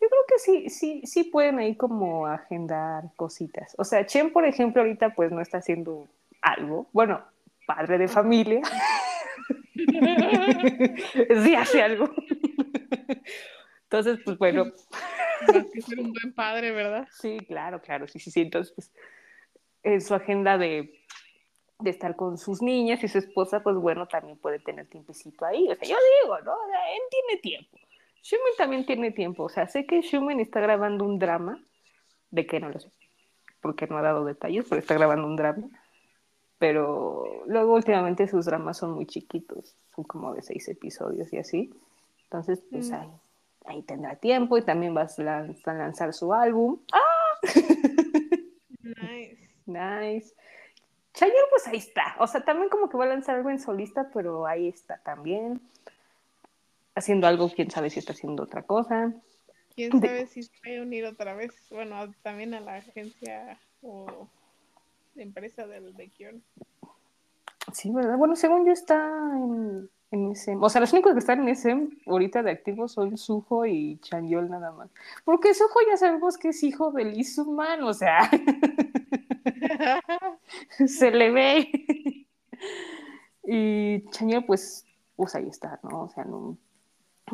Yo creo que sí, sí, sí pueden ahí como agendar cositas. O sea, Chen, por ejemplo, ahorita pues no está haciendo algo. Bueno, padre de familia. sí hace algo. Entonces, pues bueno, Más que ser un buen padre, ¿verdad? Sí, claro, claro, sí, sí, sí. Entonces, pues, en su agenda de, de estar con sus niñas y su esposa, pues bueno, también puede tener tiempecito ahí. O sea, yo digo, ¿no? O sea, él tiene tiempo. Schumann también tiene tiempo. O sea, sé que Schumann está grabando un drama, de que no lo sé, porque no ha dado detalles, pero está grabando un drama. Pero luego últimamente sus dramas son muy chiquitos, son como de seis episodios y así. Entonces, pues Mm. ahí, ahí tendrá tiempo y también va a lan- a lanzar su álbum. Nice. Nice. Chayanne, pues ahí está. O sea, también como que va a lanzar algo en solista, pero ahí está también. Haciendo algo, quién sabe si está haciendo otra cosa. ¿Quién De- sabe si se va a unir otra vez? Bueno, a- también a la agencia o empresa del Baekhyun. Sí, ¿verdad? Bueno, según yo está en, en SM. O sea, los únicos que están en SM ahorita de activos son Suho y Chanyeol nada más. Porque Suho ya sabemos que es hijo de Lee Soo-man, o sea, se le ve. y Chanyeol, pues, pues ahí está, ¿no? O sea, no...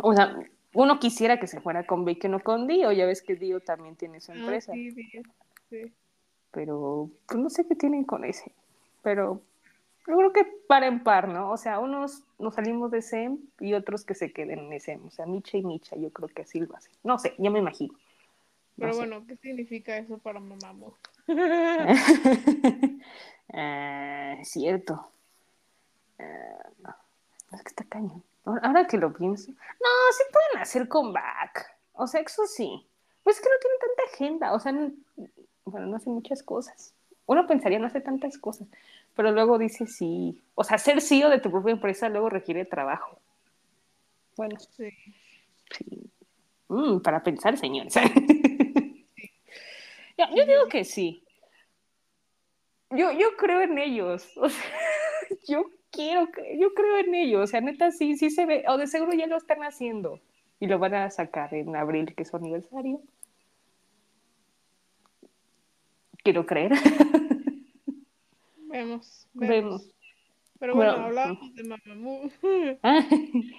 O sea, uno quisiera que se fuera con Bacon o con Dio, ya ves que Dio también tiene su Ah, empresa. sí, sí, sí. pero pues, no sé qué tienen con ese. Pero yo creo que par en par, ¿no? O sea, unos nos salimos de SEM y otros que se queden en SEM. O sea, Micha y Micha, yo creo que así lo hacen. No sé, ya me imagino. No Pero sé. bueno, ¿qué significa eso para Mamamoo? Ah, cierto. No. Es que está cañón. Ahora que lo pienso. No, sí pueden hacer comeback. O sea, eso sí. Pues es que no tienen tanta agenda. O sea, no- bueno, no hacen muchas cosas. Uno pensaría no hace tantas cosas. Pero luego dice sí. O sea, ser CEO de tu propia empresa luego requiere trabajo. Bueno, Sí. sí. Mm, para pensar, señores. Yo digo que sí. Yo, yo creo en ellos. O sea, yo quiero, yo creo en ellos. O sea, neta, sí, sí se ve. O de seguro ya lo están haciendo. Y lo van a sacar en abril, que es su aniversario. Quiero creer. Vemos, vemos. Vemos. Pero bueno, Bueno, hablábamos de Mamamoo. Ah,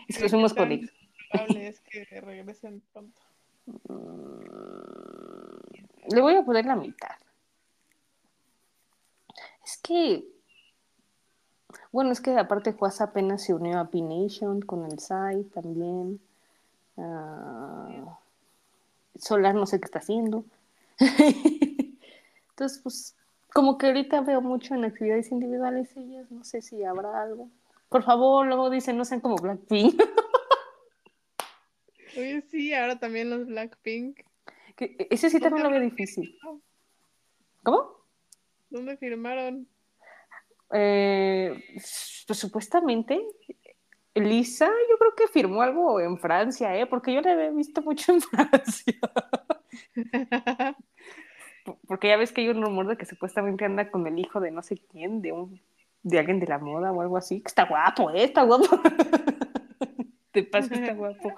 es que ¿Qué fuimos tan con ellos. probable es que regresen pronto? Le voy a poner la mitad. Es que. Bueno, es que aparte Juaz apenas se unió a P-Nation con el SAI también. Ah, Solar no sé qué está haciendo. Entonces, pues, como que ahorita veo mucho en actividades individuales ellas, no sé si habrá algo. Por favor, luego dicen, no sean como Blackpink. Oye, sí, ahora también los Blackpink. Que ese sí también lo veo difícil. ¿Cómo? ¿Dónde firmaron? Eh, pues supuestamente Lisa, yo creo que firmó algo en Francia, ¿eh? Porque yo la había visto mucho en Francia. Porque ya ves que hay un rumor de que supuestamente anda con el hijo de no sé quién, de un de alguien de la moda o algo así. Está guapo, ¿eh? Está guapo. Te paso, está guapo.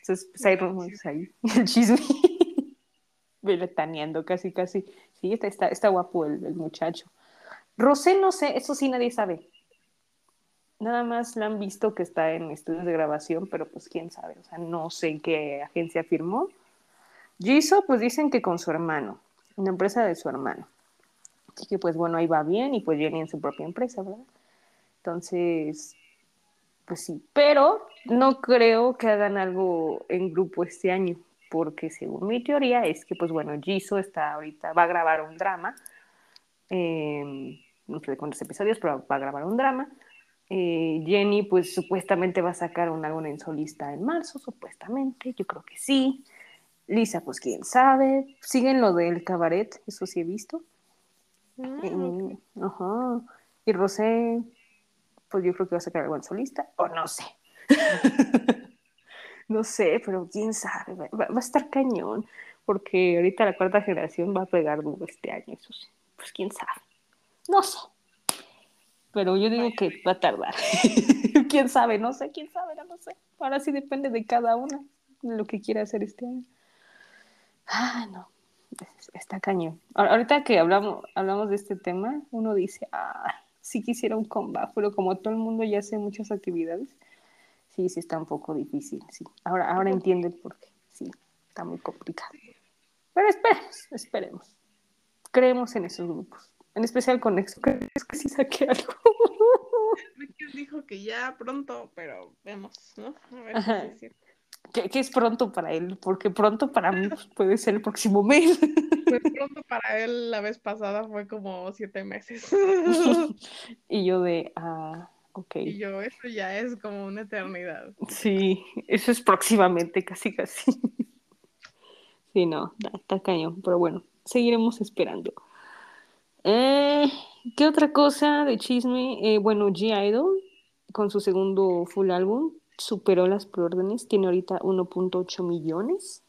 Entonces, pues hay rumores ahí. El chisme. Veletaneando casi, casi. Sí, está, está, está guapo el, el muchacho. Rosé, no sé, eso sí nadie sabe. Nada más la han visto que está en estudios de grabación, pero pues quién sabe, o sea, no sé en qué agencia firmó. Jisoo, pues dicen que con su hermano, una empresa de su hermano. Así que pues bueno, ahí va bien y pues viene en su propia empresa, ¿verdad? Entonces, pues sí, pero no creo que hagan algo en grupo este año, porque según mi teoría es que pues bueno, Jisoo está ahorita, va a grabar un drama. eh, no sé cuántos episodios, pero va a grabar un drama. Eh, Jenny, pues supuestamente va a sacar un álbum en solista en marzo, supuestamente, yo creo que sí. Lisa, pues quién sabe. Siguen lo del cabaret, eso sí he visto. Ah, Eh. Ajá. Y Rosé, pues yo creo que va a sacar algo en solista, o no sé. no sé, pero quién sabe, va, a estar cañón, porque ahorita la cuarta generación va a pegar duro este año, eso sí. Pues quién sabe. No sé. Pero yo digo que va a tardar. quién sabe, no sé, quién sabe, no sé. Ahora sí depende de cada una, de lo que quiera hacer este año. Ah, no. Es- Está cañón. Ahor- Ahorita que hablamos, hablamos de este tema, uno dice, ah, sí quisiera un comeback, pero como todo el mundo ya hace muchas actividades, sí, sí está un poco difícil, sí. Ahora, ahora entiendo el porqué, sí, está muy complicado. Pero esperemos, esperemos. Creemos en esos grupos, en especial con Exo, creo que sí saqué algo. Dijo que ya pronto, pero vemos, ¿no? A ver Ajá. si es cierto. que, que es pronto para él, porque pronto para mí pues, puede ser el próximo mes. Pues pronto para él la vez pasada fue como siete meses. y yo de, ah, ok. Y yo, eso ya es como una eternidad. Sí, eso es próximamente, casi casi. Sí, no, está, cañón, pero bueno, seguiremos esperando. Eh, ¿Qué otra cosa de chisme? Eh, bueno, G-Idol, con su segundo full álbum, superó las preórdenes, tiene ahorita 1.8 millones.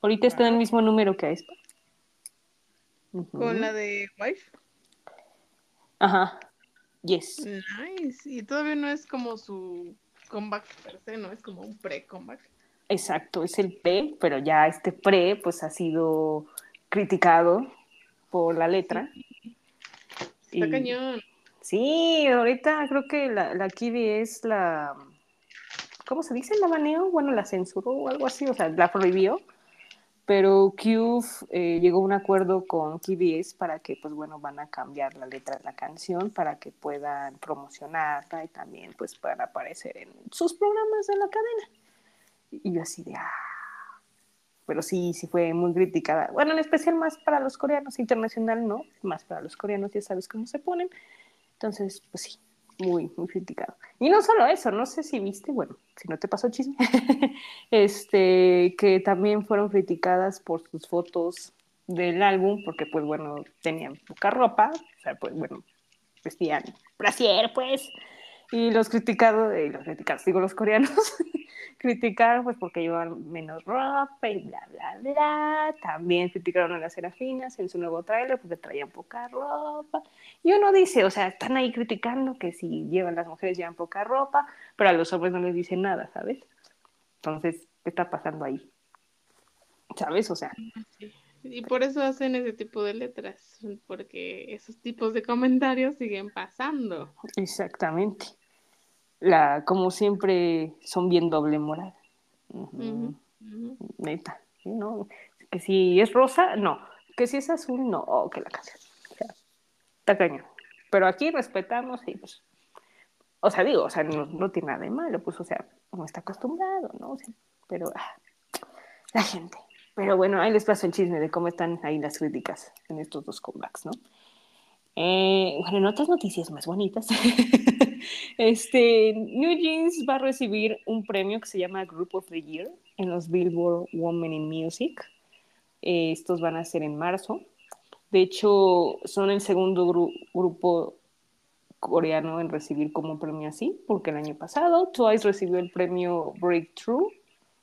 Ahorita está en el mismo número que. Ujú. Con la de Wife. Ajá, yes. Nice. Y todavía no es como su comeback per se, no es como un pre-comeback. Exacto, es el pre, pero ya este pre pues ha sido criticado por la letra. Está Y- cañón. Sí, ahorita creo que la, la Kiwi es la, ¿cómo se dice? ¿La baneó? Bueno, la censuró o algo así, o sea, la prohibió. Pero Cube eh, llegó a un acuerdo con KBS para que, pues bueno, van a cambiar la letra de la canción para que puedan promocionarla y también, pues, puedan aparecer en sus programas de la cadena. Y yo así de, ah. Pero sí, sí fue muy criticada. Bueno, en especial más para los coreanos, internacional no, más para los coreanos, ya sabes cómo se ponen. Entonces, pues sí, muy, muy criticado. Y no solo eso, no sé si viste, bueno, si no te pasó chisme, este, que también fueron criticadas por sus fotos del álbum, porque pues bueno, tenían poca ropa, o sea, pues bueno, vestían brasier, pues, y los criticados, eh, los criticados, digo los coreanos, criticaron pues porque llevaban menos ropa y bla, bla, bla. También criticaron a las Serafinas en su nuevo tráiler porque traían poca ropa. Y uno dice, o sea, están ahí criticando que si llevan las mujeres llevan poca ropa, pero a los hombres no les dicen nada, ¿sabes? Entonces, ¿qué está pasando ahí? ¿Sabes? O sea, Y por eso hacen ese tipo de letras, porque esos tipos de comentarios siguen pasando. exactamente. La, como siempre, son bien doble moral. Ujú. neta, ¿sí? ¿no? Que si es rosa, no. Que si es azul, no. Oh, que la canción. O sea, está cañón. Pero aquí respetamos y pues. O sea, digo, o sea, no, no tiene nada de malo, pues, o sea, uno está acostumbrado, ¿no? O sea, pero ah, la gente. Pero bueno, ahí les paso el chisme de cómo están ahí las críticas en estos dos comebacks, ¿no? Eh, bueno, en otras noticias más bonitas, este, New Jeans va a recibir un premio que se llama Group of the Year en los Billboard Women in Music. Eh, estos van a ser en marzo. De hecho, son el segundo gru- grupo coreano en recibir como premio así, porque el año pasado Twice recibió el premio Breakthrough,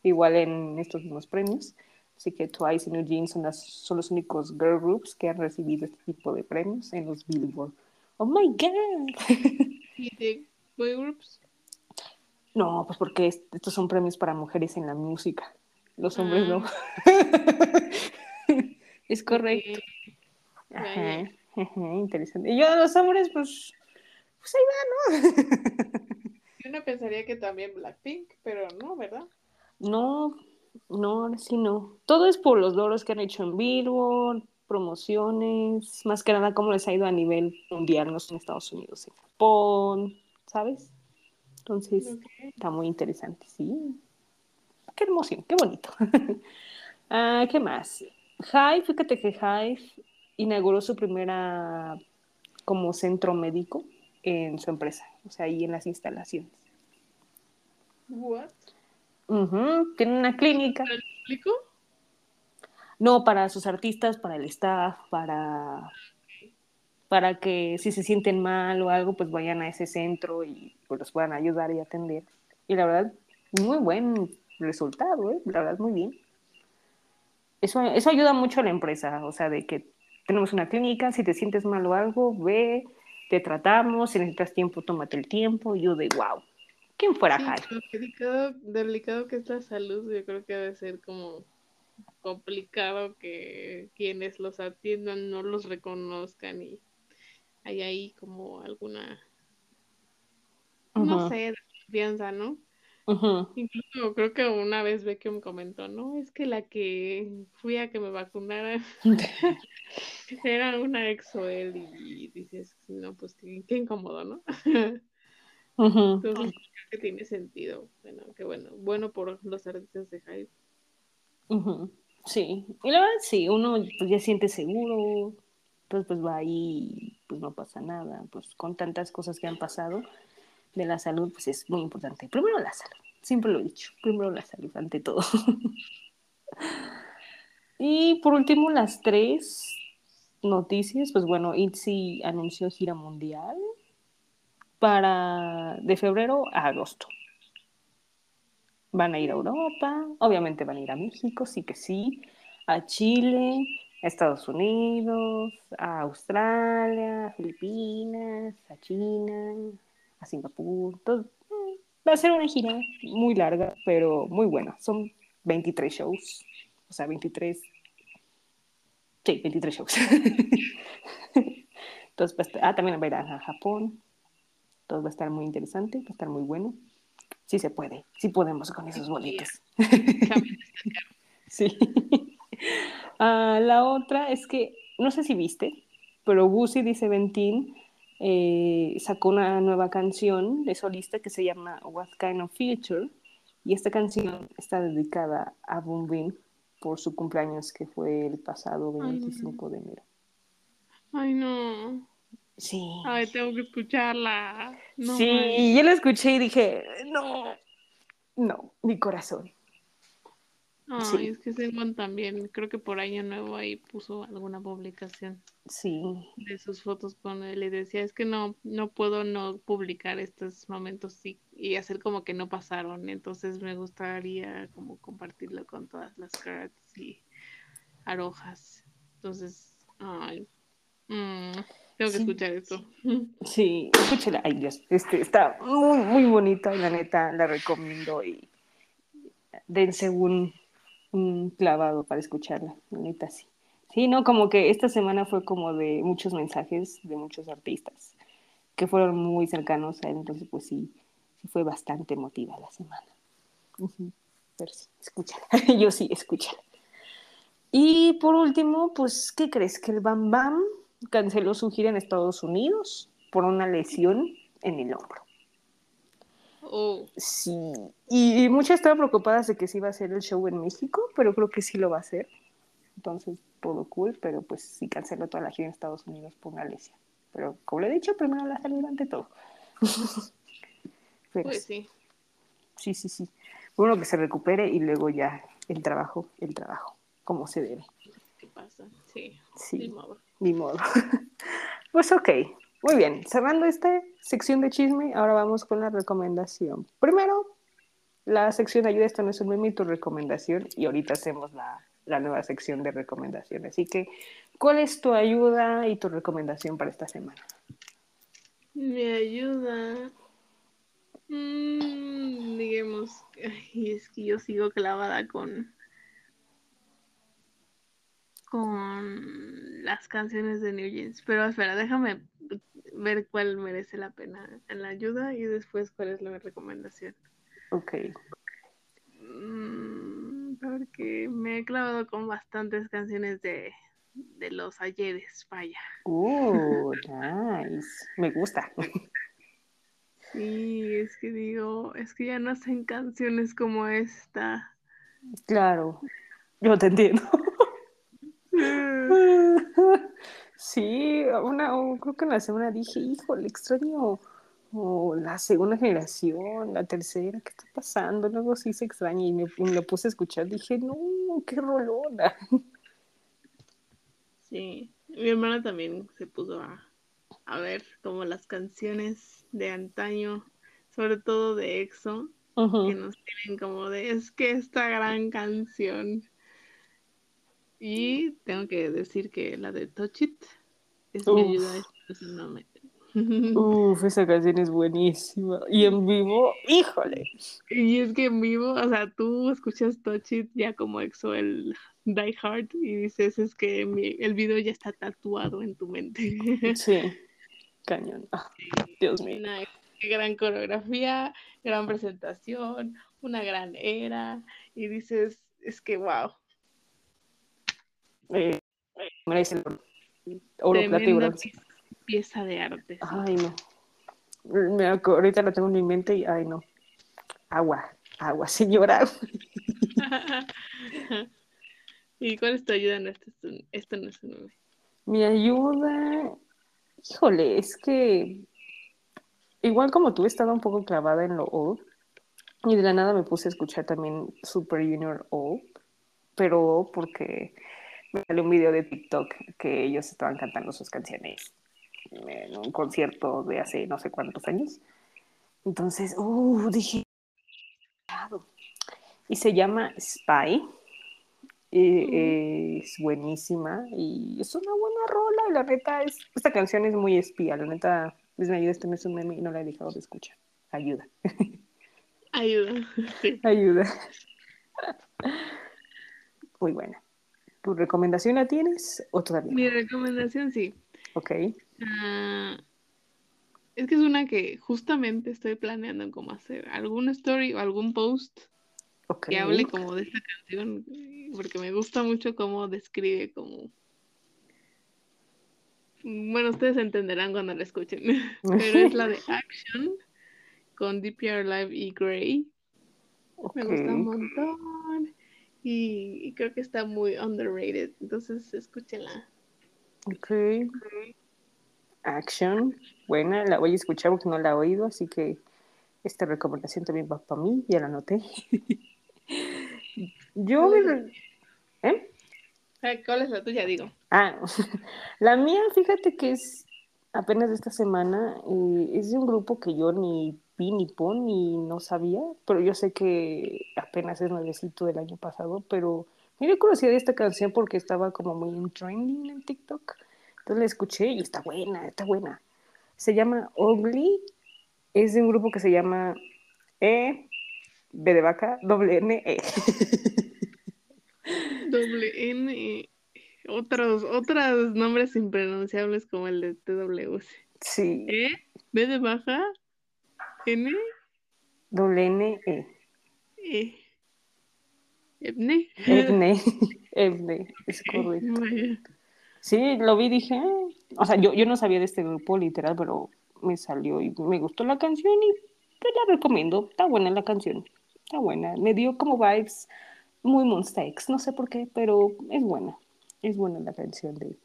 igual en estos mismos premios. Así que Twice y New Jeans son, las- son los únicos girl groups que han recibido este tipo de premios en los Billboard. ¡Oh my God! ¿Y de boy groups? No, pues porque est- estos son premios para mujeres en la música. Los hombres no. es correcto. Ajá, interesante. Y yo, los hombres, pues, pues ahí va, ¿no? Yo no pensaría que también Blackpink, pero no, ¿verdad? No, no, ahora sí no. Todo es por los logros que han hecho en Billboard, promociones, más que nada cómo les ha ido a nivel mundial, no en Estados Unidos, en Japón, ¿sabes? Entonces, está muy interesante, sí. Qué emoción, qué bonito. ah, ¿Qué más? Hive, fíjate que Hive inauguró su primera como centro médico en su empresa, o sea, ahí en las instalaciones. ¿What? Tiene una clínica, ¿Para el público? no para sus artistas, para el staff, para, para que si se sienten mal o algo, pues vayan a ese centro y pues los puedan ayudar y atender. Y la verdad, muy buen resultado, ¿eh? la verdad, muy bien. Eso, eso ayuda mucho a la empresa, o sea, de que tenemos una clínica, si te sientes mal o algo, ve, te tratamos, si necesitas tiempo, tómate el tiempo. Y yo de wow, ¿quién fuera Sí, lo delicado, delicado que es la salud, yo creo que debe ser como complicado que quienes los atiendan no los reconozcan y hay ahí como alguna, no sé, desconfianza, ¿no? Incluso creo que una vez Beckham comentó, no, es que la que fui a que me vacunara era una ex o él y, dices, no, pues qué, qué incómodo, ¿no? Entonces creo que tiene sentido. Bueno, qué bueno, bueno por los artistas de Hype. Ujú, Sí, y la verdad sí, uno pues ya siente seguro, pues pues va ahí, pues no pasa nada, pues con tantas cosas que han pasado de la salud, pues es muy importante. Primero la salud, siempre lo he dicho, primero la salud ante todo. Y por último, las tres noticias, pues bueno, ITZY anunció gira mundial para de febrero a agosto. Van a ir a Europa, obviamente van a ir a México, sí que sí, a Chile, a Estados Unidos, a Australia, a Filipinas, a China, a Singapur. Mm, va a ser una gira muy larga, pero muy buena. Son 23 shows, o sea, 23 Sí, 23 shows. Entonces, estar- ah, también va a ir a Japón. Todo va a estar muy interesante, va a estar muy bueno. Sí se puede, sí podemos con esos boletos. Sí. Ah, la otra es que, no sé si viste, pero Wusi de Seventeen eh, sacó una nueva canción de solista que se llama What Kind of Future. Y esta canción está dedicada a Boom por su cumpleaños que fue el pasado Ay, no. 25 de enero. Ay, no. Sí. Ay, tengo que escucharla. No sí, manches. yo la escuché y dije, no, no, mi corazón. Ay, sí. es que Simon también, creo que por año nuevo ahí puso alguna publicación Sí, de sus fotos con él y decía, es que no, no puedo no publicar estos momentos y, y hacer como que no pasaron. Entonces me gustaría como compartirlo con todas las cards y arojas. Entonces, ay, mm, tengo que Sí. escuchar esto. sí, escúchela. Ay, Dios, este, está muy, muy bonita y la neta la recomiendo y dense un, un clavado para escucharla, la neta sí. Sí, no, como que esta semana fue como de muchos mensajes de muchos artistas que fueron muy cercanos a él, entonces pues sí, sí fue bastante emotiva la semana. Pero sí, escúchala. Yo sí, escúchala. Y por último, pues, ¿qué crees? Que el Bam Bam canceló su gira en Estados Unidos por una lesión en el hombro. Oh, Sí, y, muchas estaban preocupadas de que sí iba a hacer el show en México, pero creo que sí lo va a hacer. Entonces, todo cool, pero pues sí canceló toda la gira en Estados Unidos por una lesión. Pero como le he dicho, primero la salud ante todo. pero pues sí, sí. sí, sí, sí. Bueno, que se recupere y luego ya el trabajo, el trabajo, como se debe. ¿Qué pasa? Sí, Sí. Ni modo. Pues ok, muy bien. Cerrando esta sección de chisme, ahora vamos con la recomendación. Primero, la sección ayuda, esto no es un meme, y tu recomendación, y ahorita hacemos la, la nueva sección de recomendación. Así que, ¿cuál es tu ayuda y tu recomendación para esta semana? Me ayuda. Mm, digamos, ay, es que yo sigo clavada con con las canciones de New Jeans. Pero espera, déjame ver cuál merece la pena en la ayuda y después cuál es la recomendación. Ok. Mm, porque me he clavado con bastantes canciones de, de los ayeres, vaya. Uh, nice. Me gusta. Sí, es que digo, es que ya no hacen canciones como esta. Claro, yo te entiendo. Sí, una, creo que en la semana dije, híjole, extraño o la segunda generación, la tercera, ¿qué está pasando? Luego sí se extraña y me, y me puse a escuchar, dije, no, qué rolona. Sí, mi hermana también se puso a, a ver como las canciones de antaño, sobre todo de EXO, que nos tienen como de, es que esta gran canción. Y tengo que decir que la de Touch It es mi ayuda emocionalmente. Uf, esa canción es buenísima. Y en vivo, híjole. Y es que en vivo, o sea, tú escuchas Touch It ya como EXO el Die Hard y dices, es que mi- el video ya está tatuado en tu mente. Sí, cañón. Ah, Dios mío. Una gran coreografía, gran presentación, una gran era, y dices, es que wow, Eh, merece el oro. Pie- pieza de arte. Ay, no. Me ahorita la tengo en mi mente y, ay, no. Agua, agua, señora. ¿Y cuál es tu ayuda en esto? Esto no es un meme. Mi ayuda, híjole, es que igual como tú he estado un poco clavada en lo old y de la nada me puse a escuchar también Super Junior old, pero porque me salió un video de TikTok que ellos estaban cantando sus canciones en un concierto de hace no sé cuántos años. Entonces, uh, dije, y se llama Spy. Eh, es buenísima y es una buena rola. La neta, es, esta canción es muy espía. La neta, les me ayuda, este no es un meme y no la he dejado de escuchar. Ayuda, Ayuda. Sí. ayuda. Muy buena. ¿Tu recomendación la tienes o todavía? Mi recomendación, sí. Ok. Ah, es que es una que justamente estoy planeando cómo hacer algún story o algún post que hable como de esta canción, porque me gusta mucho cómo describe como... Bueno, ustedes entenderán cuando la escuchen, pero es la de Action con DPR Live y Grey. Me gusta un montón y, y creo que está muy underrated, entonces escúchenla. Ok. Action. Buena, la voy a escuchar porque no la he oído, así que esta recomendación también va para mí, ya la anoté. Yo me... ¿Eh? Ah, ¿Cuál es la tuya? Digo. Ah, la mía, fíjate que es apenas esta semana, eh, es de un grupo que yo ni vi ni pon ni no sabía, pero yo sé que apenas es nuevecito del año pasado, pero me dio curiosidad de esta canción porque estaba como muy en trending en TikTok, entonces la escuché y está buena, está buena. Se llama Ugly, es de un grupo que se llama E, B de vaca, doble N, E. Doble N. Otros, otros nombres impronunciables como el de TWC. Sí, E, B de baja, N, doble N, E. E. Ebne. Evne, Evne, es correcto. Vaya. Sí, lo vi y dije, "Ah". o sea, yo, yo no sabía de este grupo literal, pero me salió y me gustó la canción y te la recomiendo. Está buena la canción, está buena. Me dio como vibes muy Monsta X, no sé por qué, pero es buena. Es buena la canción de, de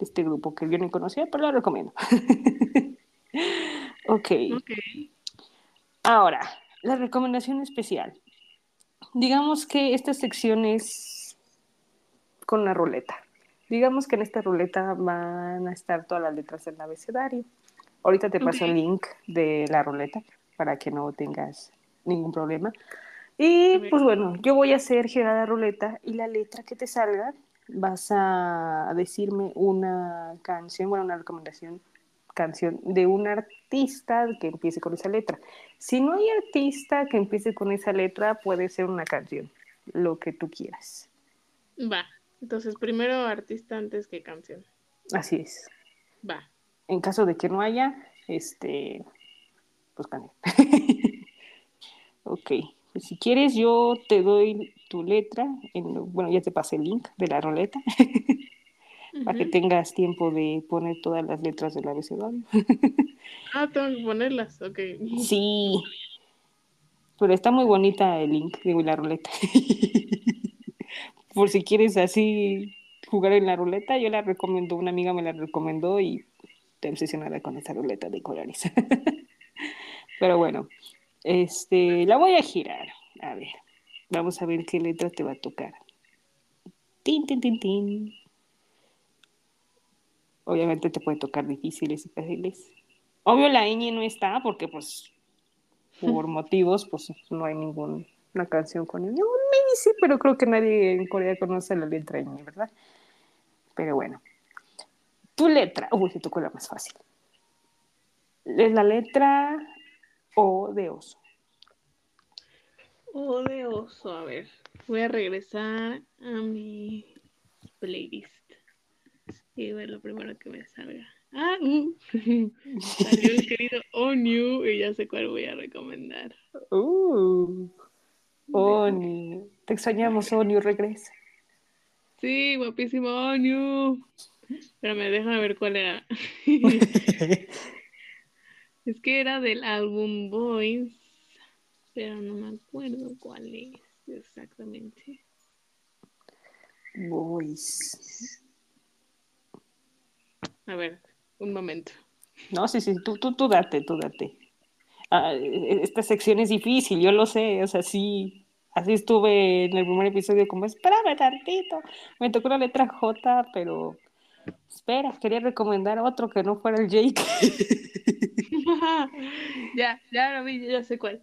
este grupo que yo no conocía, pero la recomiendo. ok, Ok. Ahora, la recomendación especial. Digamos que esta sección es con una ruleta. Digamos que en esta ruleta van a estar todas las letras del abecedario. Ahorita te paso el link de la ruleta para que no tengas ningún problema. Y pues bueno, yo voy a hacer girar la ruleta y la letra que te salga vas a decirme una canción, bueno, una recomendación, canción de un artista que empiece con esa letra. Si no hay artista que empiece con esa letra, puede ser una canción, lo que tú quieras. Va. Entonces, primero artista antes que canción. Así es. Va. En caso de que no haya, este, pues cambia. ok, pues si quieres yo te doy tu letra, en bueno, ya te pasé el link de la roleta, para que tengas tiempo de poner todas las letras del abecedario. Ah, tengo que ponerlas. Ok. Sí, pero está muy bonita el link, digo, y la ruleta. Por si quieres así jugar en la ruleta. Yo la recomiendo, una amiga me la recomendó y estoy obsesionada con esa ruleta de colores. Pero bueno, este, la voy a girar. A ver, vamos a ver qué letra te va a tocar. Tin, tin, tin, tin. Obviamente te puede tocar difíciles y fáciles. Obvio la ñ no está porque pues por motivos pues no hay ninguna canción con ñ. Sí, pero creo que nadie en Corea conoce la letra ñ, ¿verdad? Pero bueno. Tu letra, uy, te tocó la más fácil. Es la letra O de oso. O de oso, a ver. Voy a regresar a mi playlist. Y ver lo primero que me salga. Ah, mm. salió el querido Onyu y ya sé cuál voy a recomendar. Uh, Onyu. Te extrañamos, Onyu, regresa. Sí, guapísimo Onyu. Espérame, déjame ver cuál era. es que era del álbum Boys, pero no me acuerdo cuál es exactamente. Boys. A ver, un momento. No, sí, sí, tú, tú, tú date, tú date. Ah, esta sección es difícil, yo lo sé, o sea, sí, así estuve en el primer episodio como, espérame tantito, me tocó la letra J, pero espera, quería recomendar otro que no fuera el Jake. ya, ya lo vi, ya sé cuál.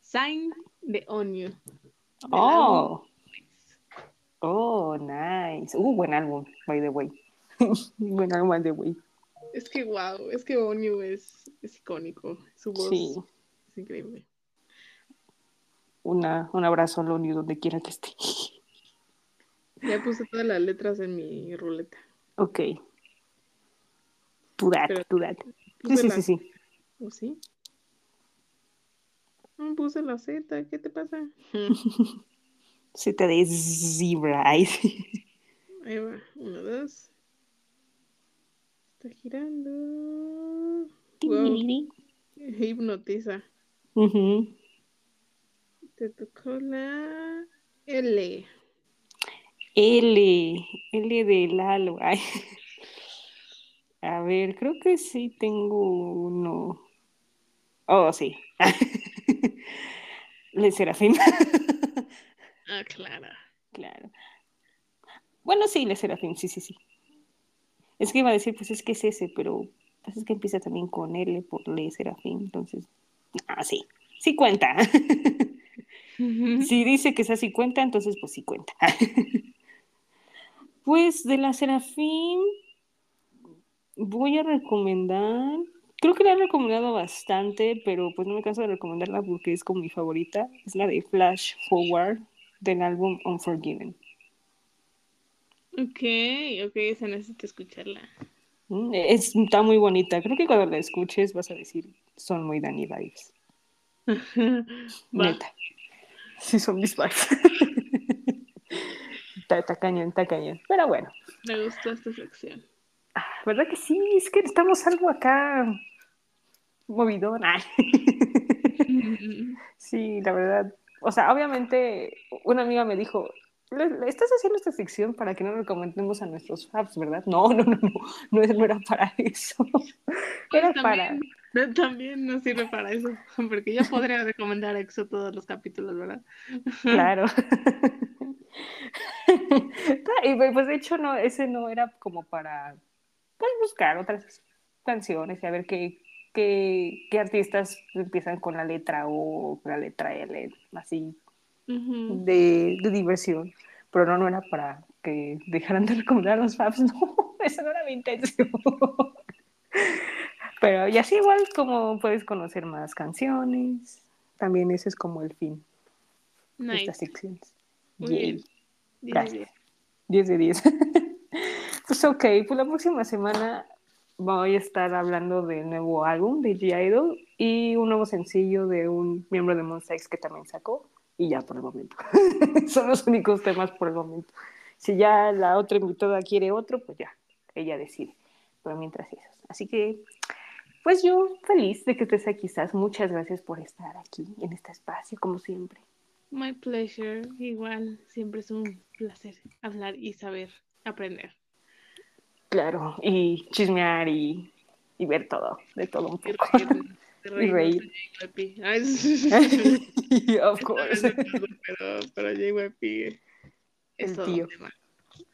Sign de Onion. Oh. Oh, nice. Uh, buen álbum, by the way. Buen álbum, by the way. Es que wow, es que Onyu es, es icónico. Su voz Sí. es increíble. Una, un abrazo a Lonnie donde quiera que esté. Ya puse todas las letras en mi ruleta. ok. Tú date, date. Sí, sí, la- sí, sí. ¿O sí? No puse la Z, ¿qué te pasa? Te de zebra. Ahí va, uno, dos. Está girando. Wow, hipnotiza. Te tocó la L. L, L de Lalo. Ay. A ver, creo que sí tengo uno. Oh, sí. Le Serafín. Ah, Clara. claro. Bueno, sí, Le Serafín, sí, sí, sí. Es que iba a decir, pues es que es ese, pero pues es que empieza también con L por Le Serafín, entonces. Ah, sí. Sí cuenta. Si dice que es así cuenta, entonces pues sí cuenta. Pues de la Serafín voy a recomendar, creo que la he recomendado bastante, pero pues no me canso de recomendarla porque es como mi favorita. Es la de Flash Forward del álbum Unforgiven. Ok, ok, esa necesito escucharla. Mm, Es, está muy bonita. Creo que cuando la escuches vas a decir, son muy Danny vibes. Neta. Sí, son mis vibes. está, está cañón, está cañón. Pero bueno. me gustó esta sección. Ah, ¿Verdad que sí? Es que estamos algo acá movidón. Ay. Sí, la verdad. O sea, obviamente, una amiga me dijo, "Le- le estás haciendo esta sección para que no recomendemos a nuestros fans, ¿verdad? No, no, no, no, no, era para eso. Era Pues para... también, no- también sirve para eso, porque yo podría recomendar EXO todos los capítulos, ¿verdad? Claro. y pues de hecho no, ese no era como para pues, buscar otras canciones y a ver qué, qué, qué artistas empiezan con la letra O o con la letra L, así De, de diversión. Pero no, no era para que dejaran de recomendar los faps, no, esa no era mi intención. Pero y así igual como puedes conocer más canciones, también ese es como el fin de estas secciones. Muy bien. Gracias. 10 de 10. pues ok, pues la próxima semana voy a estar hablando del nuevo álbum de G-Idol y un nuevo sencillo de un miembro de Monsta X que también sacó y ya por el momento. Son los únicos temas por el momento. Si ya la otra invitada quiere otro, pues ya, ella decide. Pero mientras esos. Así que, pues yo feliz de que estés aquí, Sas. Muchas gracias por estar aquí en este espacio, como siempre. My pleasure. Igual, siempre es un placer hablar y saber aprender. Claro, y chismear y, y ver todo, de todo un poco. Y reír. JYP. Of course. pero, pero JYP es El tío.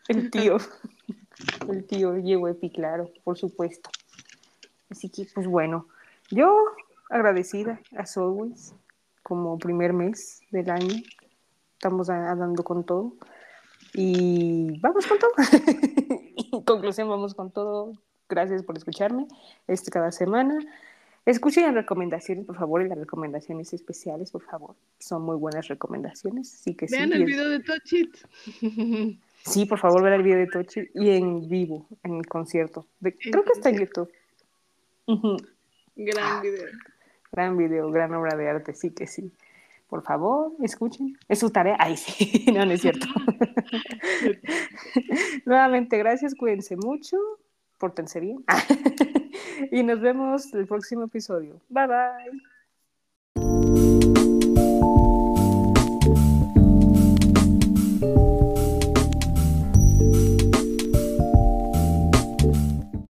El tío. El tío Yewepi, claro, por supuesto. Así que, pues bueno, yo agradecida, as always, como primer mes del año. Estamos a- dando con todo. Y vamos con todo. En conclusión, vamos con todo. Gracias por escucharme este cada semana. Escuchen las recomendaciones, por favor, y las recomendaciones especiales, por favor. Son muy buenas recomendaciones. Sí que sí. Vean el es- video de Touch It. Sí, por favor, ver el video de Tochi y en vivo, en el concierto. De- creo que está en YouTube. Gran video. Gran video, gran obra de arte, sí que sí. Por favor, escuchen. Es su tarea. Ay, sí, no, no es cierto. Nuevamente, gracias, cuídense mucho, pórtense bien. y nos vemos el próximo episodio. Bye bye.